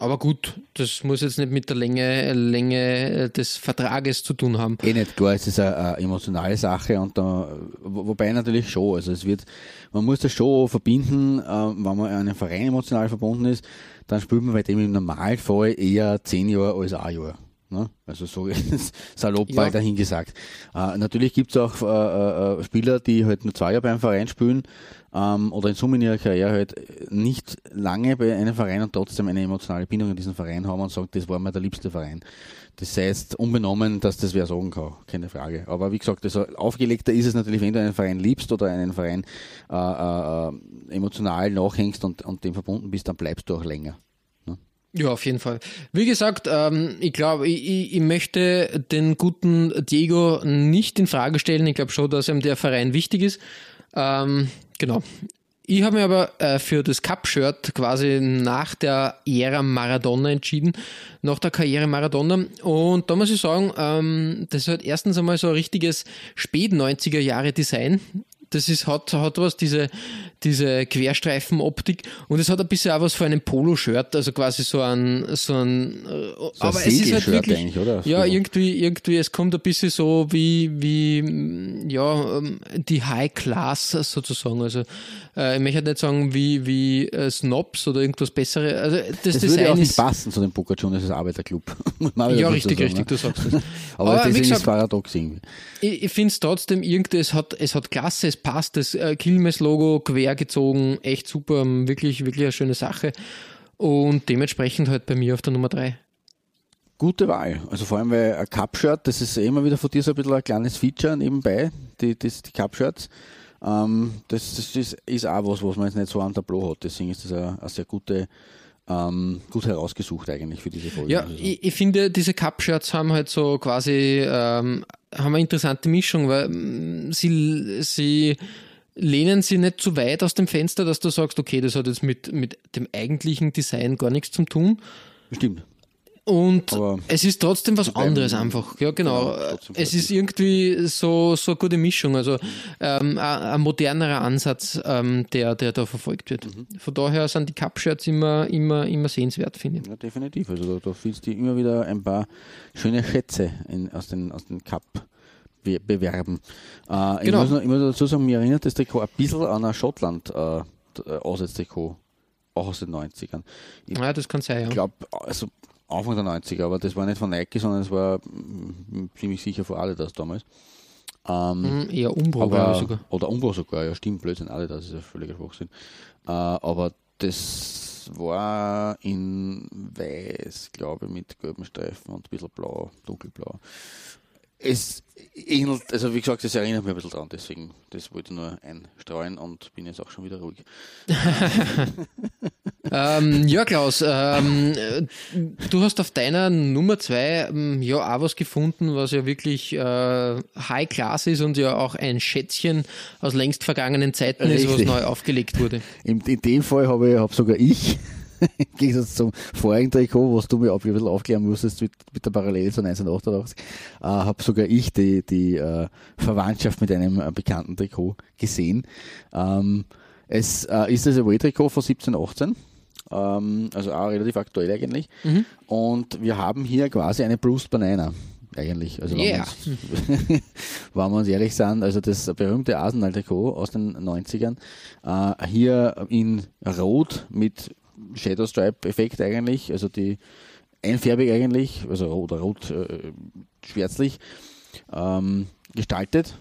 aber gut, das muss jetzt nicht mit der Länge, Länge des Vertrages zu tun haben. Eh nicht, klar, es ist eine, eine emotionale Sache und da, wo- wobei natürlich schon, also es wird, man muss das schon verbinden, äh, wenn man an einen Verein emotional verbunden ist, dann spielt man bei dem im Normalfall eher zehn Jahre als ein Jahr. Ne? Also so ist salopp Ja. mal dahin gesagt. Äh, natürlich gibt es auch äh, äh, Spieler, die halt nur zwei Jahre beim Verein spielen ähm, oder in Summe in ihrer Karriere halt nicht lange bei einem Verein und trotzdem eine emotionale Bindung an diesen Verein haben und sagen, das war mir der liebste Verein. Das heißt, unbenommen, dass das wer sagen kann, keine Frage. Aber wie gesagt, also aufgelegter ist es natürlich, wenn du einen Verein liebst oder einen Verein äh, äh, äh, emotional nachhängst und, und dem verbunden bist, dann bleibst du auch länger. Ja, auf jeden Fall. Wie gesagt, ähm, ich glaube, ich, ich, möchte den guten Diego nicht in Frage stellen. Ich glaube schon, dass ihm der Verein wichtig ist. Ähm, genau. Ich habe mir aber äh, für das Cup-Shirt quasi nach der Ära Maradona entschieden, nach der Karriere Maradona. Und da muss ich sagen, ähm, das halt erstens einmal so ein richtiges Spät-90er-Jahre-Design. Das ist, hat, hat was, diese, diese Querstreifen-Optik. Und es hat ein bisschen auch was für ein Polo-Shirt, also quasi so ein, so ein, äh, aber es ist halt wirklich, eigentlich, oder? ja, So. irgendwie, irgendwie, es kommt ein bisschen so wie, wie, ja, ähm, die High Class sozusagen. Also, äh, ich möchte nicht sagen wie, wie äh, Snobs oder irgendwas Besseres. Also, das, Das Design würde auch nicht ist, passen zu dem Boca Juniors Arbeiterclub. Muss man wieder ja, richtig, sagen, richtig, ne? du sagst das. Aber, Aber wie deswegen ist es gesagt, paradox irgendwie. ich, ich finde es trotzdem irgendwie, es hat, es hat Klasse, es passt, das äh, Quilmes-Logo quer gezogen, echt super, wirklich, wirklich eine schöne Sache. Und dementsprechend halt bei mir auf der Nummer 3. Gute Wahl. Also vor allem, weil ein Cup-Shirt, das ist immer wieder von dir so ein bisschen ein kleines Feature nebenbei, die, das, die Cup-Shirts. Ähm, das das ist, ist auch was, was man jetzt nicht so am Tableau hat. Deswegen ist das eine, eine sehr gute, ähm, gut herausgesucht eigentlich für diese Folge. Ja, Also, ich, ich finde, diese Cup-Shirts haben halt so quasi, ähm, haben eine interessante Mischung, weil mm, sie, sie lehnen sie nicht zu weit aus dem Fenster, dass du sagst, okay, das hat jetzt mit, mit dem eigentlichen Design gar nichts zu tun. Stimmt. Und Aber es ist trotzdem was anderes einfach. Ja, genau. Es ist irgendwie so, so eine gute Mischung. Also ähm, ein, ein modernerer Ansatz, ähm, der, der da verfolgt wird. Mhm. Von daher sind die Cup-Shirts immer, immer, immer sehenswert, finde ich. Ja, definitiv. Also da, da findest du immer wieder ein paar schöne Schätze in, aus den, aus den Cup. Be- Bewerben. Äh, ich, Genau. muss noch, ich muss dazu sagen, mir erinnert das Trikot ein bisschen an ein Schottland äh, äh, Auswärtstrikot, auch aus den 90ern. Ich Ja, das kann sein, ja. glaube, also Anfang der 90er, aber das war nicht von Nike, sondern es war mm, ziemlich sicher von Adidas damals. Ähm, Mhm, Eher Umbro, aber, sogar. oder Umbro sogar, ja stimmt, Blödsinn, Adidas ist ja völliger Schwachsinn. Äh, aber das war in weiß, glaube ich, mit gelben Streifen und ein bisschen blau, dunkelblau. Es ähnelt, also wie gesagt, das erinnert mich ein bisschen dran, deswegen, das wollte ich nur einstreuen und bin jetzt auch schon wieder ruhig. Ähm, ja, Klaus, ähm, äh, du hast auf deiner Nummer zwei ähm, ja auch was gefunden, was ja wirklich äh, High Class ist und ja auch ein Schätzchen aus längst vergangenen Zeiten ist, was Richtig. neu aufgelegt wurde. In, in dem Fall habe ich, hab sogar ich, im Gegensatz zum vorigen Trikot, was du mir auf, ein bisschen aufklären musstest mit, mit der Parallele zu 1988, äh, habe sogar ich die, die äh, Verwandtschaft mit einem äh, bekannten Trikot gesehen. Ähm, es äh, ist das Away-Trikot von 1718. Ähm, also auch relativ aktuell eigentlich. Und wir haben hier quasi eine Bruised Banana. Eigentlich. Also wenn Yeah. wenn wir uns ehrlich sind, also das berühmte Arsenal-Trikot aus den 90ern, äh, hier in Rot mit Shadow Stripe-Effekt eigentlich, also die einfärbig eigentlich, also rot, rot äh, schwärzlich ähm, gestaltet.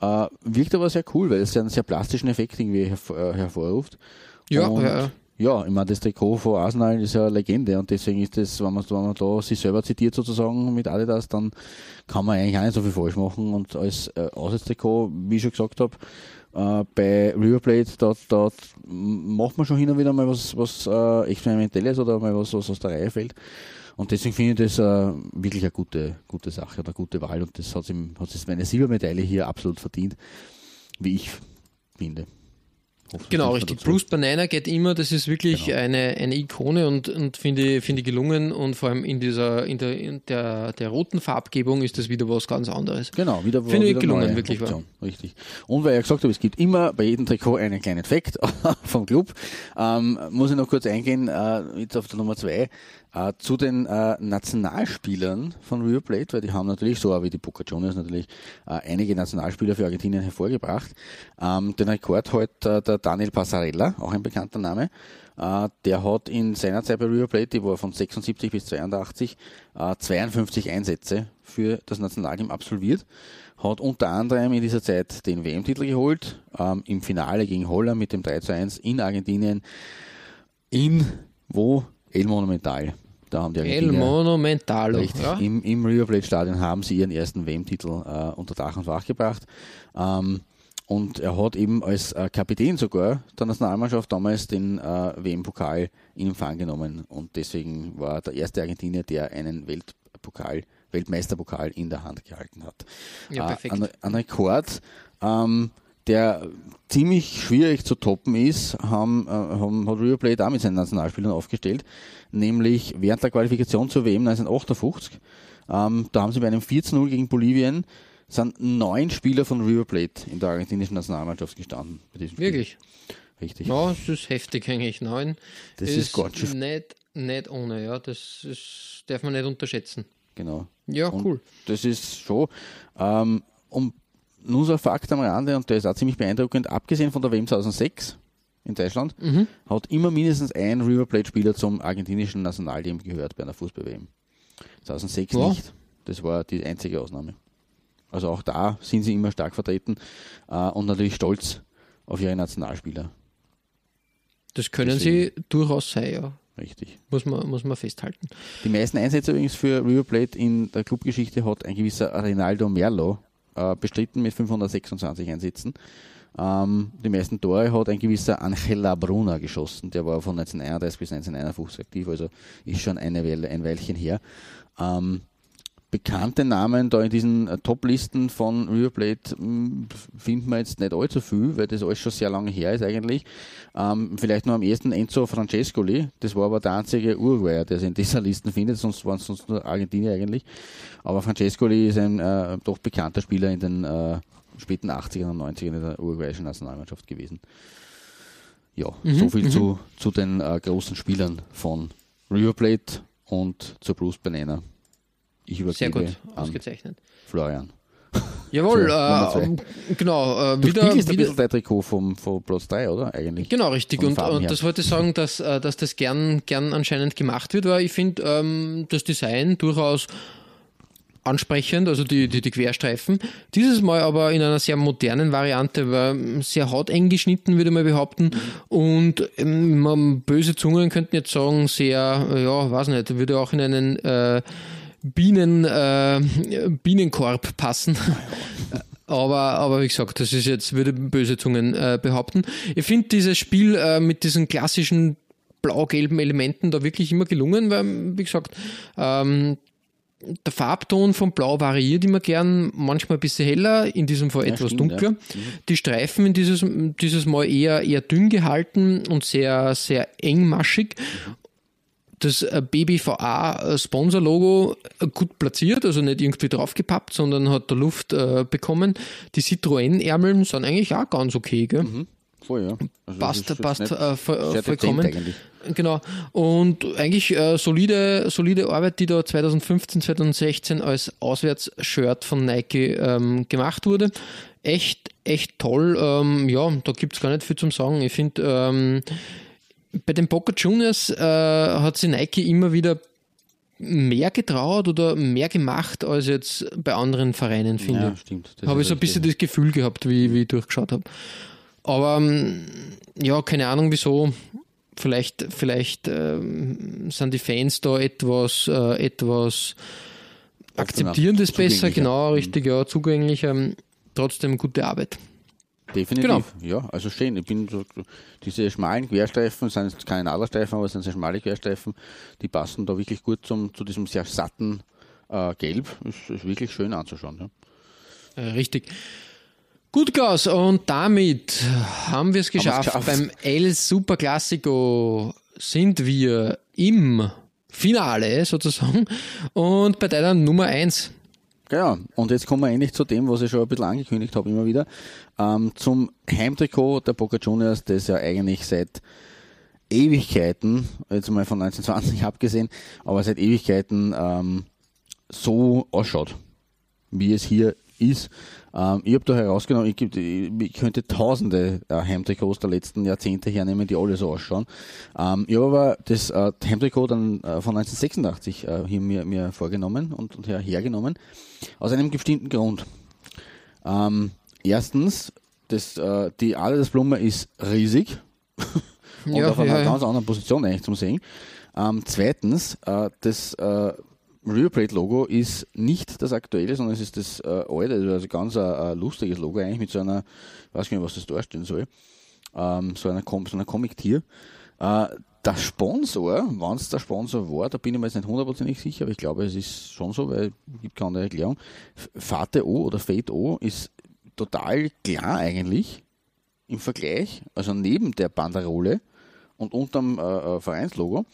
Äh, wirkt aber sehr cool, weil es einen sehr plastischen Effekt irgendwie hervor, äh, hervorruft. Ja, Und ja, ja. ich meine, das Trikot von Arsenal ist ja eine Legende und deswegen ist das, wenn man, wenn man da sich selber zitiert sozusagen mit Adidas, dann kann man eigentlich auch nicht so viel falsch machen und als äh, Auswärtstrikot, wie ich schon gesagt habe, Äh, bei Riverplate, dort, dort macht man schon hin und wieder mal was, was äh, Experimentelles oder mal was, was aus der Reihe fällt. Und deswegen finde ich das äh, wirklich eine gute, gute Sache oder eine gute Wahl. Und das hat es meine Silbermedaille hier absolut verdient, wie ich finde. Genau, richtig. Bruce Banana geht immer, das ist wirklich genau. eine, eine Ikone und, und finde, finde gelungen und vor allem in dieser, in der, in der, der roten Farbgebung ist das wieder was ganz anderes. Genau, wieder Finde ich gelungen, wirklich Option. war. Richtig. Und weil ich gesagt habe, es gibt immer bei jedem Trikot einen kleinen Fact vom Club, ähm, muss ich noch kurz eingehen, äh, jetzt auf der Nummer zwei. Äh, zu den äh, Nationalspielern von River Plate, weil die haben natürlich, so wie die Boca Juniors natürlich, äh, einige Nationalspieler für Argentinien hervorgebracht. Ähm, den Rekord hat äh, der Daniel Passarella, auch ein bekannter Name. Äh, der hat in seiner Zeit bei River Plate, die war von 76 bis 82, 52 äh, Einsätze für das Nationalteam absolviert hat unter anderem in dieser Zeit den WM-Titel geholt, ähm, im Finale gegen Holland mit dem 3 zu 1 in Argentinien, in wo El Monumental. Da haben die El Monumental. Richtig, ja? Im, im River Plate Stadion haben sie ihren ersten WM-Titel äh, unter Dach und Fach gebracht. Ähm, und er hat eben als äh, Kapitän sogar der Nationalmannschaft damals den äh, WM-Pokal in Empfang genommen. Und deswegen war er der erste Argentinier, der einen Weltpokal, Weltmeisterpokal in der Hand gehalten hat. Ja, äh, perfekt. Ein, ein Rekord. Ähm, der ziemlich schwierig zu toppen ist, haben, äh, haben, hat River Plate auch mit seinen Nationalspielern aufgestellt, nämlich während der Qualifikation zur WM 1958. Ähm, da haben sie bei einem 14-0 gegen Bolivien sind neun Spieler von River Plate in der argentinischen Nationalmannschaft gestanden. Wirklich? Richtig. Ja, das ist heftig eigentlich. Neun. Das ist, ist schön. Nicht, nicht ohne, ja. Das ist, darf man nicht unterschätzen. Genau. Ja, Und cool. Das ist schon. Ähm, um nur so ein Fakt am Rande, und der ist auch ziemlich beeindruckend, abgesehen von der WM 2006 in Deutschland, mhm. hat immer mindestens ein River Plate-Spieler zum argentinischen Nationalteam gehört bei einer Fußball-WM. 2006 ja. nicht. Das war die einzige Ausnahme. Also auch da sind sie immer stark vertreten äh, und natürlich stolz auf ihre Nationalspieler. Das können Deswegen. sie durchaus sein, ja. Richtig. Muss man, muss man festhalten. Die meisten Einsätze übrigens für River Plate in der Clubgeschichte hat ein gewisser Rinaldo Merlo äh, bestritten mit 526 Einsätzen. Ähm, die meisten Tore hat ein gewisser Angela Bruna geschossen, der war von 1931 bis 1951 aktiv, also ist schon eine Weile, ein Weilchen her. Ähm, bekannte Namen da in diesen äh, Top-Listen von River Plate hm, finden wir jetzt nicht allzu viel, weil das alles schon sehr lange her ist eigentlich. Ähm, vielleicht nur am ersten Enzo Francescoli, das war aber der einzige Uruguayer, der sich in dieser Liste findet, sonst waren es sonst nur Argentinier eigentlich. Aber Francescoli ist ein äh, doch bekannter Spieler in den äh, späten 80ern und 90ern in der uruguayischen Nationalmannschaft gewesen. Ja, mhm, so viel mhm. zu, zu den äh, großen Spielern von River Plate und zu Bruce Banana. Ich übergebe Sehr gut, ausgezeichnet. Florian. Jawohl, so, äh, genau. Äh, du wieder, spielst ein bisschen dein Trikot vom, vom Platz 3, oder? Eigentlich. Genau, richtig. Und, und das wollte ich sagen, dass, äh, dass das gern, gern anscheinend gemacht wird, weil ich finde ähm, das Design durchaus ansprechend, also die, die, die Querstreifen. Dieses Mal aber in einer sehr modernen Variante, war sehr hauteng geschnitten, würde man behaupten. Und ähm, böse Zungen könnten jetzt sagen, sehr, ja, weiß nicht, würde auch in einen äh, Bienen, äh, Bienenkorb passen. Aber, aber wie gesagt, das ist jetzt, würde böse Zungen äh, behaupten. Ich finde dieses Spiel äh, mit diesen klassischen blau-gelben Elementen da wirklich immer gelungen, weil, wie gesagt, ähm, der Farbton von Blau variiert immer gern, manchmal ein bisschen heller, in diesem Fall ja, etwas stimmt, dunkler. Ja. Mhm. Die Streifen in dieses, dieses Mal eher, eher dünn gehalten und sehr, sehr engmaschig. Das äh, BBVA-Sponsor-Logo äh, gut platziert, also nicht irgendwie draufgepappt, sondern hat der Luft äh, bekommen. Die Citroën-Ärmeln sind eigentlich auch ganz okay, gell? Mhm. Voll, ja. Also passt passt äh, vollkommen. Genau. Und eigentlich äh, solide, solide Arbeit, die da 2015, 2016 als Auswärtsshirt von Nike ähm, gemacht wurde. Echt, echt toll. Ähm, ja, da gibt es gar nicht viel zum Sagen. Ich finde, ähm, bei den Boca Juniors äh, hat sich Nike immer wieder mehr getraut oder mehr gemacht als jetzt bei anderen Vereinen, finde ja, stimmt. Habe ich so ein bisschen das Gefühl gehabt, wie, wie ich durchgeschaut habe. Aber ähm, ja, keine Ahnung wieso. Vielleicht, vielleicht ähm, sind die Fans da etwas, äh, etwas akzeptieren das besser, genau, richtig, ja, zugänglicher. Trotzdem gute Arbeit. Definitiv, ja, also schön. Ich bin so, diese schmalen Querstreifen sind keine Nadelstreifen, aber es sind sehr schmale Querstreifen, die passen da wirklich gut zum, zu diesem sehr satten äh, Gelb. Ist, ist wirklich schön anzuschauen. Ja. Äh, richtig. Gut, Klaus, und damit haben wir es geschafft. geschafft. Beim El Super Classico sind wir im Finale sozusagen und bei deiner Nummer 1. Genau, und jetzt kommen wir endlich zu dem, was ich schon ein bisschen angekündigt habe, immer wieder. Ähm, zum Heimtrikot der Boca Juniors, das ja eigentlich seit Ewigkeiten, jetzt mal von 1920 abgesehen, aber seit Ewigkeiten ähm, so ausschaut, wie es hier ist. Ähm, ich habe da herausgenommen, ich, ich, könnte tausende äh, Heimtrikots der letzten Jahrzehnte hernehmen, die alle so ausschauen. Ähm, ich habe aber das äh, Heimtrikot dann äh, von 1986 äh, hier mir, mir vorgenommen und, und her, hergenommen, aus einem bestimmten Grund. Ähm, erstens, das, äh, die des Blume ist riesig und Ja, auf einer ja, ja. ganz anderen Position eigentlich zum Sehen. Ähm, zweitens, äh, das äh, Rear Plate Logo ist nicht das aktuelle, sondern es ist das äh, alte, also ganz ein, ein lustiges Logo eigentlich mit so einer, ich weiß nicht, was das darstellen soll, ähm, so einer, Com so einer Comic-Tier. Äh, der Sponsor, wann es der Sponsor war, da bin ich mir jetzt nicht hundertprozentig sicher, aber ich glaube, es ist schon so, weil es gibt keine andere Erklärung. Fate O oder Fate O ist total klar eigentlich im Vergleich, also neben der Banderole und unterm äh, äh, Vereinslogo.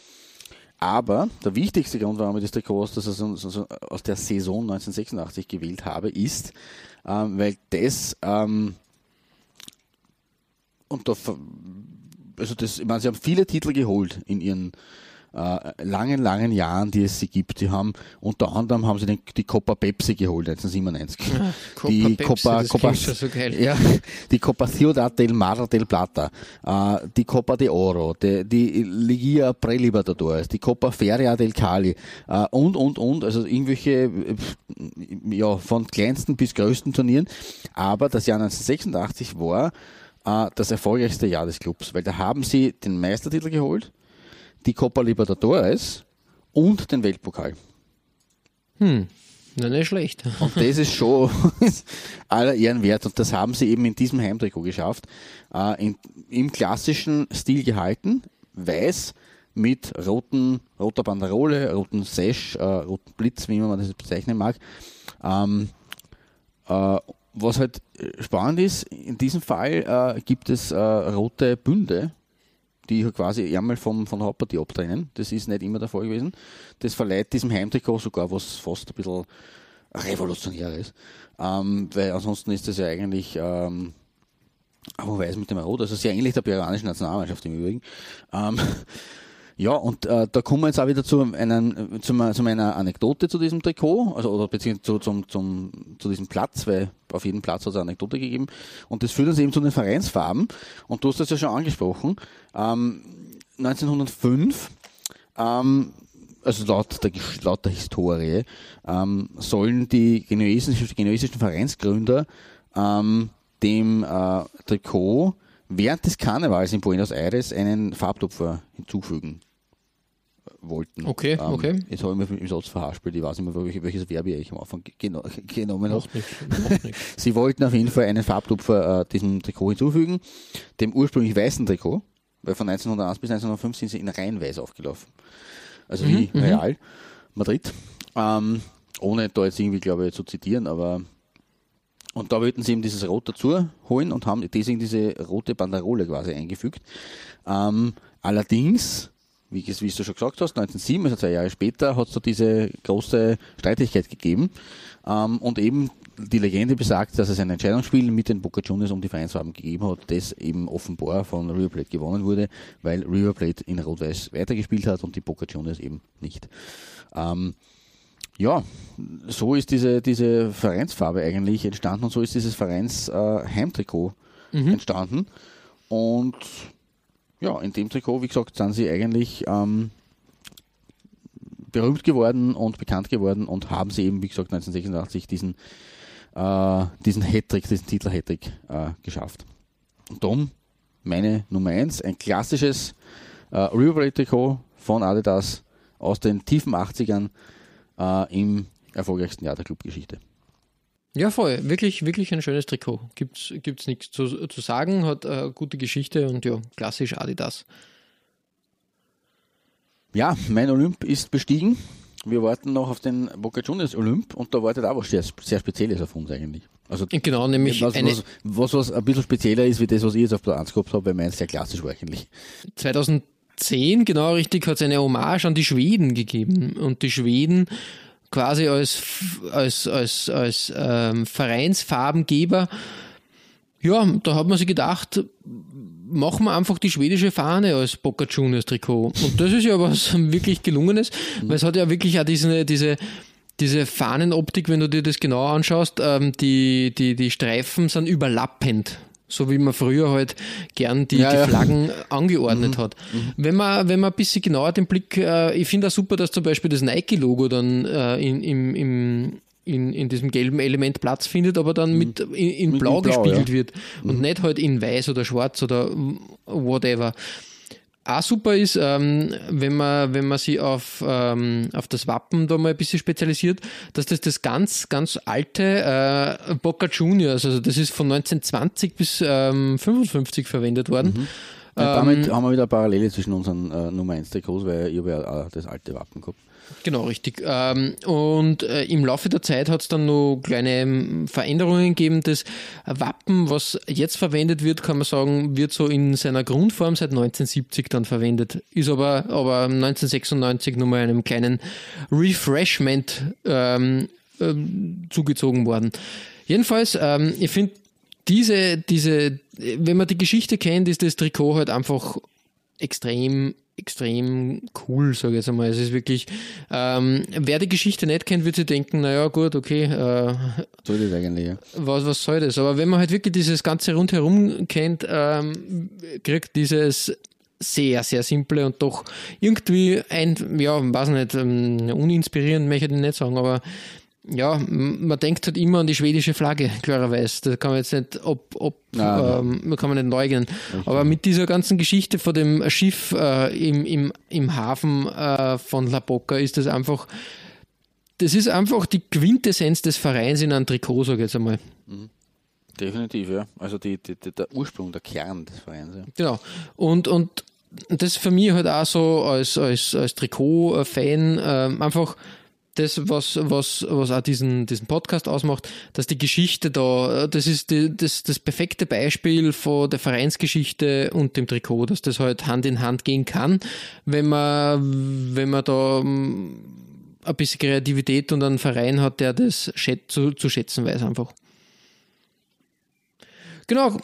Aber der wichtigste Grund, warum ich das Trikot aus so- aus der Saison 1986 gewählt habe, ist, ähm, weil das ähm, und da, also das, ich meine, sie haben viele Titel geholt in ihren äh, langen, langen Jahren, die es sie gibt. Die haben unter anderem haben sie den, die Copa Pepsi geholt 1997. Copa die Pepsi, Copa, das Copa, so geil. Ja, die Copa Ciudad del Mar del Plata, äh, die Copa de Oro, die, die Ligia Prelibertadores, die Copa Feria del Cali äh, und, und, und, also irgendwelche, äh, ja, von kleinsten bis größten Turnieren. Aber das Jahr 1986 war äh, das erfolgreichste Jahr des Clubs, weil da haben sie den Meistertitel geholt, die Copa Libertadores und den Weltpokal. Hm, na, nicht schlecht. Und das ist schon aller Ehren wert. Und das haben sie eben in diesem Heimtrikot geschafft. Äh, in, Im klassischen Stil gehalten. Weiß mit roten, roter Banderole, roten Sash, äh, roten Blitz, wie man das bezeichnen mag. Ähm, äh, was halt spannend ist, in diesem Fall äh, gibt es äh, rote Bünde, die halt quasi einmal vom, von der Hauptpartie abtrennen. Das ist nicht immer der Fall gewesen. Das verleiht diesem Heimtrikot sogar was fast ein bisschen Revolutionäres. Ähm, weil ansonsten ist das ja eigentlich ähm, aber weiß mit dem Rot, also sehr ähnlich der peruanischen Nationalmannschaft im Übrigen. Ähm, ja, und äh, da kommen wir jetzt auch wieder zu, einen, zu, zu meiner Anekdote zu diesem Trikot, also oder beziehungsweise zu, zum, zum, zu diesem Platz, weil auf jedem Platz hat es eine Anekdote gegeben. Und das führt uns eben zu den Vereinsfarben. Und du hast das ja schon angesprochen. Ähm, 1905 ähm, also laut der, laut der Historie, ähm, sollen die genuesischen, genuesischen Vereinsgründer ähm, dem äh, Trikot während des Karnevals in Buenos Aires einen Farbtupfer hinzufügen wollten. Okay, ähm, okay. Jetzt habe ich mir im Satz verhaspelt, ich weiß nicht mehr, welches, welches Verb ich am Anfang geno genommen habe. Sie wollten auf jeden Fall einen Farbtupfer äh, diesem Trikot hinzufügen, dem ursprünglich weißen Trikot, weil von 1901 bis 1905 sind sie in rein weiß aufgelaufen. Also wie Real Madrid. Ähm, ohne da jetzt irgendwie, glaube ich, zu zitieren, aber und da wollten sie eben dieses Rot dazu holen und haben deswegen diese rote Banderole quasi eingefügt. Ähm, allerdings, wie, wie du schon gesagt hast, 1907, also zwei Jahre später, hat es da diese große Streitigkeit gegeben. Ähm, und eben die Legende besagt, dass es ein Entscheidungsspiel mit den Boca Juniors um die Vereinsfarben gegeben hat, das eben offenbar von River Plate gewonnen wurde, weil River Plate in Rot-Weiß weitergespielt hat und die Boca Juniors eben nicht. Ähm, ja, so ist diese, diese Vereinsfarbe eigentlich entstanden und so ist dieses Vereins äh, Heimtrikot entstanden. Und ja, in dem Trikot, wie gesagt, sind sie eigentlich ähm, berühmt geworden und bekannt geworden und haben sie eben, wie gesagt, 1986 diesen, äh, diesen Hattrick, diesen Titel Hattrick äh, geschafft. Und darum meine Nummer 1, ein klassisches äh, River Plate Trikot von Adidas aus den tiefen 80ern äh, im erfolgreichsten Jahr der Clubgeschichte. Ja, voll. Wirklich, wirklich ein schönes Trikot. Gibt's, gibt's nichts zu, zu sagen, hat eine gute Geschichte und ja, klassisch Adidas. Ja, mein Olymp ist bestiegen. Wir warten noch auf den Boca Juniors Olymp und da wartet auch was sehr, sehr Spezielles auf uns eigentlich. Also genau, nämlich was, was, was, was ein bisschen spezieller ist, wie das, was ich jetzt auf Plan 1 gehabt habe, weil meins sehr klassisch war eigentlich. 2010, genau richtig, hat es eine Hommage an die Schweden gegeben. Und die Schweden quasi als, als, als, als ähm, Vereinsfarbengeber, ja, da hat man sich gedacht, machen wir einfach die schwedische Fahne als Boca Juniors Trikot. Und das ist ja was wirklich gelungenes, weil es hat ja wirklich auch diese, diese, diese Fahnenoptik, wenn du dir das genau anschaust, ähm, die, die, die Streifen sind überlappend. So wie man früher halt gern die, Ja, die ja. Flaggen angeordnet hat. Wenn man, wenn man ein bisschen genauer den Blick, äh, ich finde auch super, dass zum Beispiel das Nike-Logo dann äh, in, im, im, in, in diesem gelben Element Platz findet, aber dann mit in, in Mit- Blau in Blau, gespiegelt ja. wird und nicht halt in Weiß oder Schwarz oder whatever. Auch super ist, ähm, wenn man, wenn man sich auf, ähm, auf das Wappen da mal ein bisschen spezialisiert, dass das das ganz, ganz alte äh, Boca Juniors, also das ist von 1920 bis ähm, 55 verwendet worden. Ja, Ähm, damit haben wir wieder eine Parallele zwischen unseren äh, Nummer 1 Trikots, weil ich habe ja auch das alte Wappen gehabt. Genau, richtig. Ähm, und äh, im Laufe der Zeit hat es dann noch kleine ähm, Veränderungen gegeben. Das Wappen, was jetzt verwendet wird, kann man sagen, wird so in seiner Grundform seit 1970 dann verwendet. Ist aber, aber 1996 nochmal einem kleinen Refreshment ähm, ähm, zugezogen worden. Jedenfalls, ähm, ich finde, diese, diese, wenn man die Geschichte kennt, ist das Trikot halt einfach extrem, extrem cool, sage ich jetzt einmal. Es ist wirklich, ähm, wer die Geschichte nicht kennt, wird sich denken, naja, gut, okay, äh, So ist es eigentlich, ja. was, was soll das? Aber wenn man halt wirklich dieses ganze rundherum kennt, ähm, kriegt dieses sehr, sehr simple und doch irgendwie ein, ja, weiß nicht, ähm, uninspirierend möchte ich nicht sagen, aber ja, man denkt halt immer an die schwedische Flagge, klarerweise. Da kann man jetzt nicht, ob, ob Nein, ähm, kann man nicht leugnen. Aber mit dieser ganzen Geschichte von dem Schiff äh, im, im, im Hafen äh, von La Boca ist das einfach, das ist einfach die Quintessenz des Vereins in einem Trikot, sage ich jetzt einmal. Definitiv, ja. Also die, die, der Ursprung, der Kern des Vereins. Ja. Genau. Und, und das ist für mich halt auch so als, als, als Trikot-Fan ähm, einfach das, was, was, was auch diesen, diesen Podcast ausmacht, dass die Geschichte da, äh, das ist die, das, das perfekte Beispiel von der Vereinsgeschichte und dem Trikot, dass das halt Hand in Hand gehen kann, wenn man, wenn man da ähm, ein bisschen Kreativität und einen Verein hat, der das schät, zu, zu schätzen weiß einfach. Genau,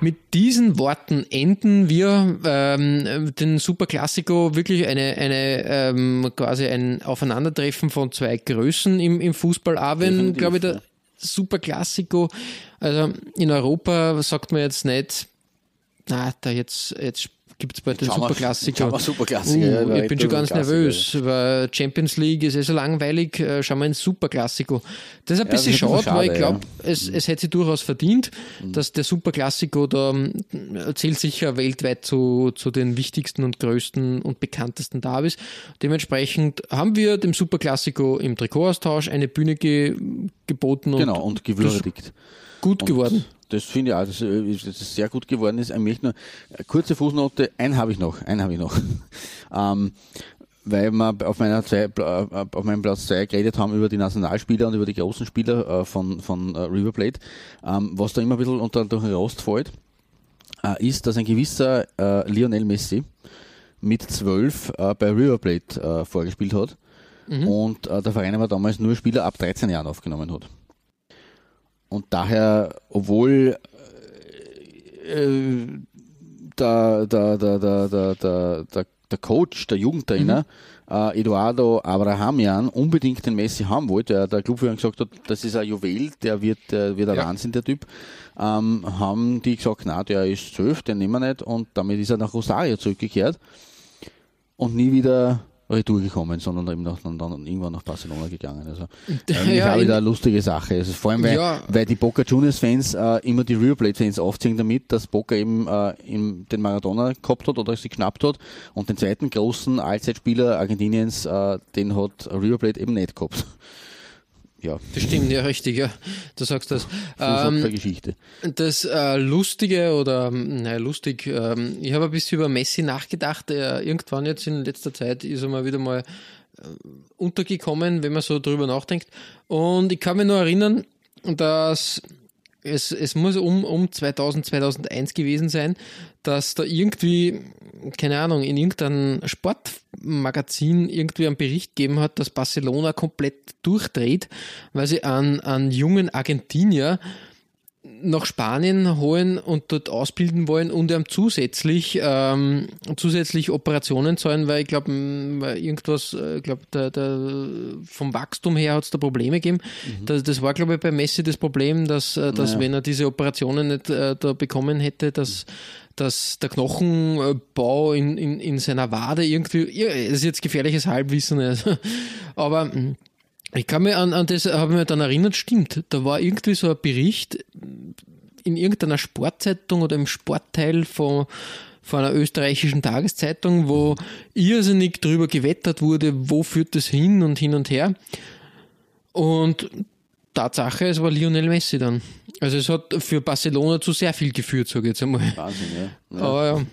mit diesen Worten enden wir ähm, den Super Classico wirklich eine, eine ähm, quasi ein Aufeinandertreffen von zwei Größen im, im Fußball. Auch wenn, glaube ich, der ja. Super Classico, also in Europa sagt man jetzt nicht, na, da jetzt, jetzt gibt's bald den Schauen wir- Super Classico. schauen wir Super Classico, ja, Uh, weil ich bin schon ganz nervös, weil Champions League ist eh so langweilig, äh, schauen wir ins Super Classico. Das ist ein Ja, bisschen bisschen schade, weil ich schade, glaube, es, es hätte sich durchaus verdient, Mhm. dass der Super Classico da ähm, zählt sicher weltweit zu, zu den wichtigsten und größten und bekanntesten Derbys. Dementsprechend haben wir dem Super Classico im Trikotaustausch eine Bühne ge geboten und Genau, und gewürdigt. gut Und geworden. Das finde ich auch, dass, äh, es sehr gut geworden ist. Ich möchte nur, eine kurze Fußnote, einen habe ich noch, einen habe ich noch. ähm, weil wir auf, meiner zwei, äh, auf meinem Platz 2 geredet haben über die Nationalspieler und über die großen Spieler äh, von, von äh, River Plate. Ähm, was da immer ein bisschen unter den Rost fällt, äh, ist, dass ein gewisser äh, Lionel Messi mit zwölf äh, bei River Plate äh, vorgespielt hat und äh, der Verein aber damals nur Spieler ab 13 Jahren aufgenommen hat. Und daher, obwohl äh, der, der, der, der, der, der, der, der Coach, der Jugendtrainer, äh, Eduardo Abrahamian, unbedingt den Messi haben wollte, der, der Clubführer gesagt hat, das ist ein Juwel, der wird, der wird ein Ja. Wahnsinn, der Typ, ähm, haben die gesagt, na, der ist zwölf, den nehmen wir nicht. Und damit ist er nach Rosario zurückgekehrt. Und nie wieder retour gekommen, sondern eben noch, dann, dann irgendwann nach Barcelona gegangen. Also eigentlich Ja, in- wieder eine lustige Sache. Also vor allem, weil, Ja. weil die Boca Juniors Fans äh, immer die River Plate Fans aufziehen damit, dass Boca eben äh, im, den Maradona gehabt hat oder sie knappt hat und den zweiten großen Allzeitspieler Argentiniens, äh, den hat River Plate eben nicht gehabt. Ja, Das stimmt, ja, richtig, ja. Du sagst das. ähm, Ähm, das äh, Lustige oder, naja, lustig, ähm, ich habe ein bisschen über Messi nachgedacht. Er, irgendwann jetzt in letzter Zeit ist er mal wieder mal äh, untergekommen, wenn man so drüber nachdenkt. Und ich kann mich nur erinnern, dass es, es muss um, um 2000, 2001 gewesen sein, dass da irgendwie, keine Ahnung, in irgendeinem Sportmagazin irgendwie einen Bericht gegeben hat, dass Barcelona komplett durchdreht, weil sie an, an jungen Argentinier nach Spanien holen und dort ausbilden wollen und ihm zusätzlich ähm, zusätzlich Operationen zahlen, weil ich glaube, irgendwas, äh, ich glaube, der, der, vom Wachstum her hat es da Probleme gegeben. Das, das war, glaube ich, bei Messi das Problem, dass, äh, dass Ja. wenn er diese Operationen nicht äh, da bekommen hätte, dass, dass der Knochenbau in, in, in seiner Wade irgendwie, das ist jetzt gefährliches Halbwissen, also, aber mh, ich kann mich an, an das, habe mich dann erinnert, stimmt, da war irgendwie so ein Bericht in irgendeiner Sportzeitung oder im Sportteil von, von einer österreichischen Tageszeitung, wo irrsinnig drüber gewettert wurde, wo führt das hin und hin und her. Und Tatsache, es war Lionel Messi dann. Also es hat für Barcelona zu sehr viel geführt, sage ich jetzt einmal. Wahnsinn, ja. ja. Aber ja.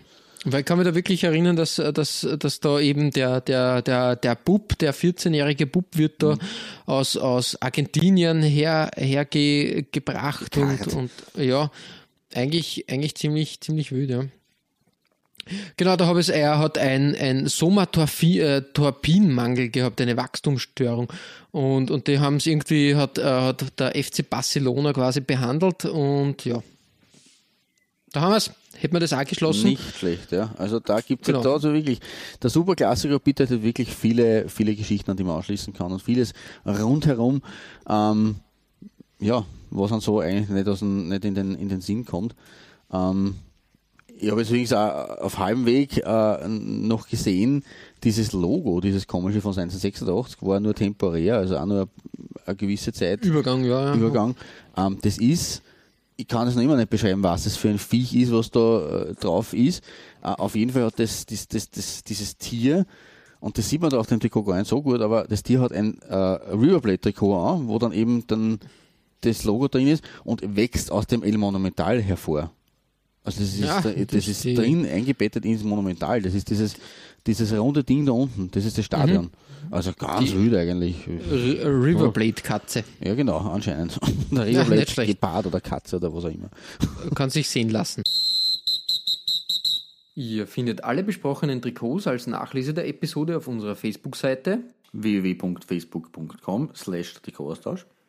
Weil ich kann mich da wirklich erinnern, dass, dass, dass da eben der, der, der, der Bub, der 14-jährige Bub wird da aus, aus Argentinien her, hergebracht und, und ja, eigentlich, eigentlich ziemlich, ziemlich wild, ja. Genau, da habe ich er hat ein, ein Somatorpinmangel gehabt, eine Wachstumsstörung. Und, und die haben es irgendwie, hat, äh, hat der FC Barcelona quasi behandelt und ja. Da haben wir es. Hätten wir das auch geschlossen? Nicht schlecht, ja. Also da gibt es Genau. da so wirklich, der Superklassiker bietet wirklich viele, viele Geschichten, an die man anschließen kann und vieles rundherum, ähm, ja, was dann so eigentlich nicht, aus dem, nicht in, den, in den Sinn kommt. Ähm, ich habe jetzt übrigens auch auf halbem Weg äh, noch gesehen, dieses Logo, dieses komische von 1986 war nur temporär, also auch nur eine gewisse Zeit. Übergang, ja. ja. Übergang. Ähm, das ist, ich kann es noch immer nicht beschreiben, was das für ein Viech ist, was da äh, drauf ist. Äh, auf jeden Fall hat das, das, das, das, dieses Tier, und das sieht man da auf dem Trikot gar nicht so gut, aber das Tier hat ein äh, Riverplate-Trikot an, wo dann eben dann das Logo drin ist und wächst aus dem El Monumental hervor. Also das ist, Ja, da, das ist drin eingebettet ins Monumental. Das ist dieses, dieses runde Ding da unten. Das ist das Stadion. Also ganz. Die- wild eigentlich. Riverblade-Katze. Ja, genau, anscheinend. Der Ja, Riverblade nicht schlecht. Gepard oder Katze oder was auch immer. Kann sich sehen lassen. Ihr findet alle besprochenen Trikots als Nachlese der Episode auf unserer Facebook-Seite. www.facebook.com slash Trikotaustausch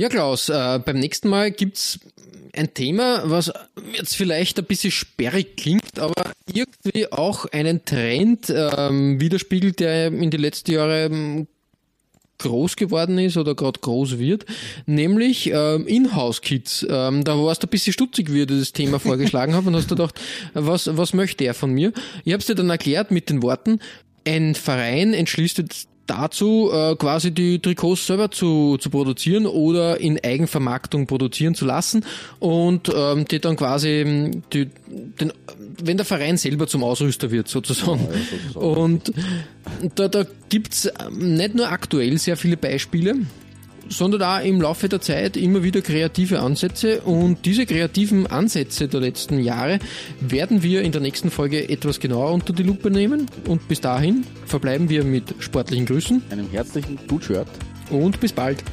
Ja, Klaus, äh, beim nächsten Mal gibt's ein Thema, was jetzt vielleicht ein bisschen sperrig klingt, aber irgendwie auch einen Trend ähm, widerspiegelt, der in den letzten Jahren ähm, groß geworden ist oder gerade groß wird, nämlich ähm, Inhouse-Kids. Ähm, da warst du ein bisschen stutzig, wie ich das Thema vorgeschlagen habe und hast gedacht, was, was möchte er von mir? Ich habe es dir dann erklärt mit den Worten, ein Verein entschließt jetzt dazu, äh, quasi die Trikots selber zu, zu produzieren oder in Eigenvermarktung produzieren zu lassen und ähm, die dann quasi ähm, die, den, wenn der Verein selber zum Ausrüster wird sozusagen. Und da, da gibt's nicht nur aktuell sehr viele Beispiele, sondern auch im Laufe der Zeit immer wieder kreative Ansätze. Und diese kreativen Ansätze der letzten Jahre werden wir in der nächsten Folge etwas genauer unter die Lupe nehmen. Und bis dahin verbleiben wir mit sportlichen Grüßen Einem herzlichen Good-Shirt. und bis bald.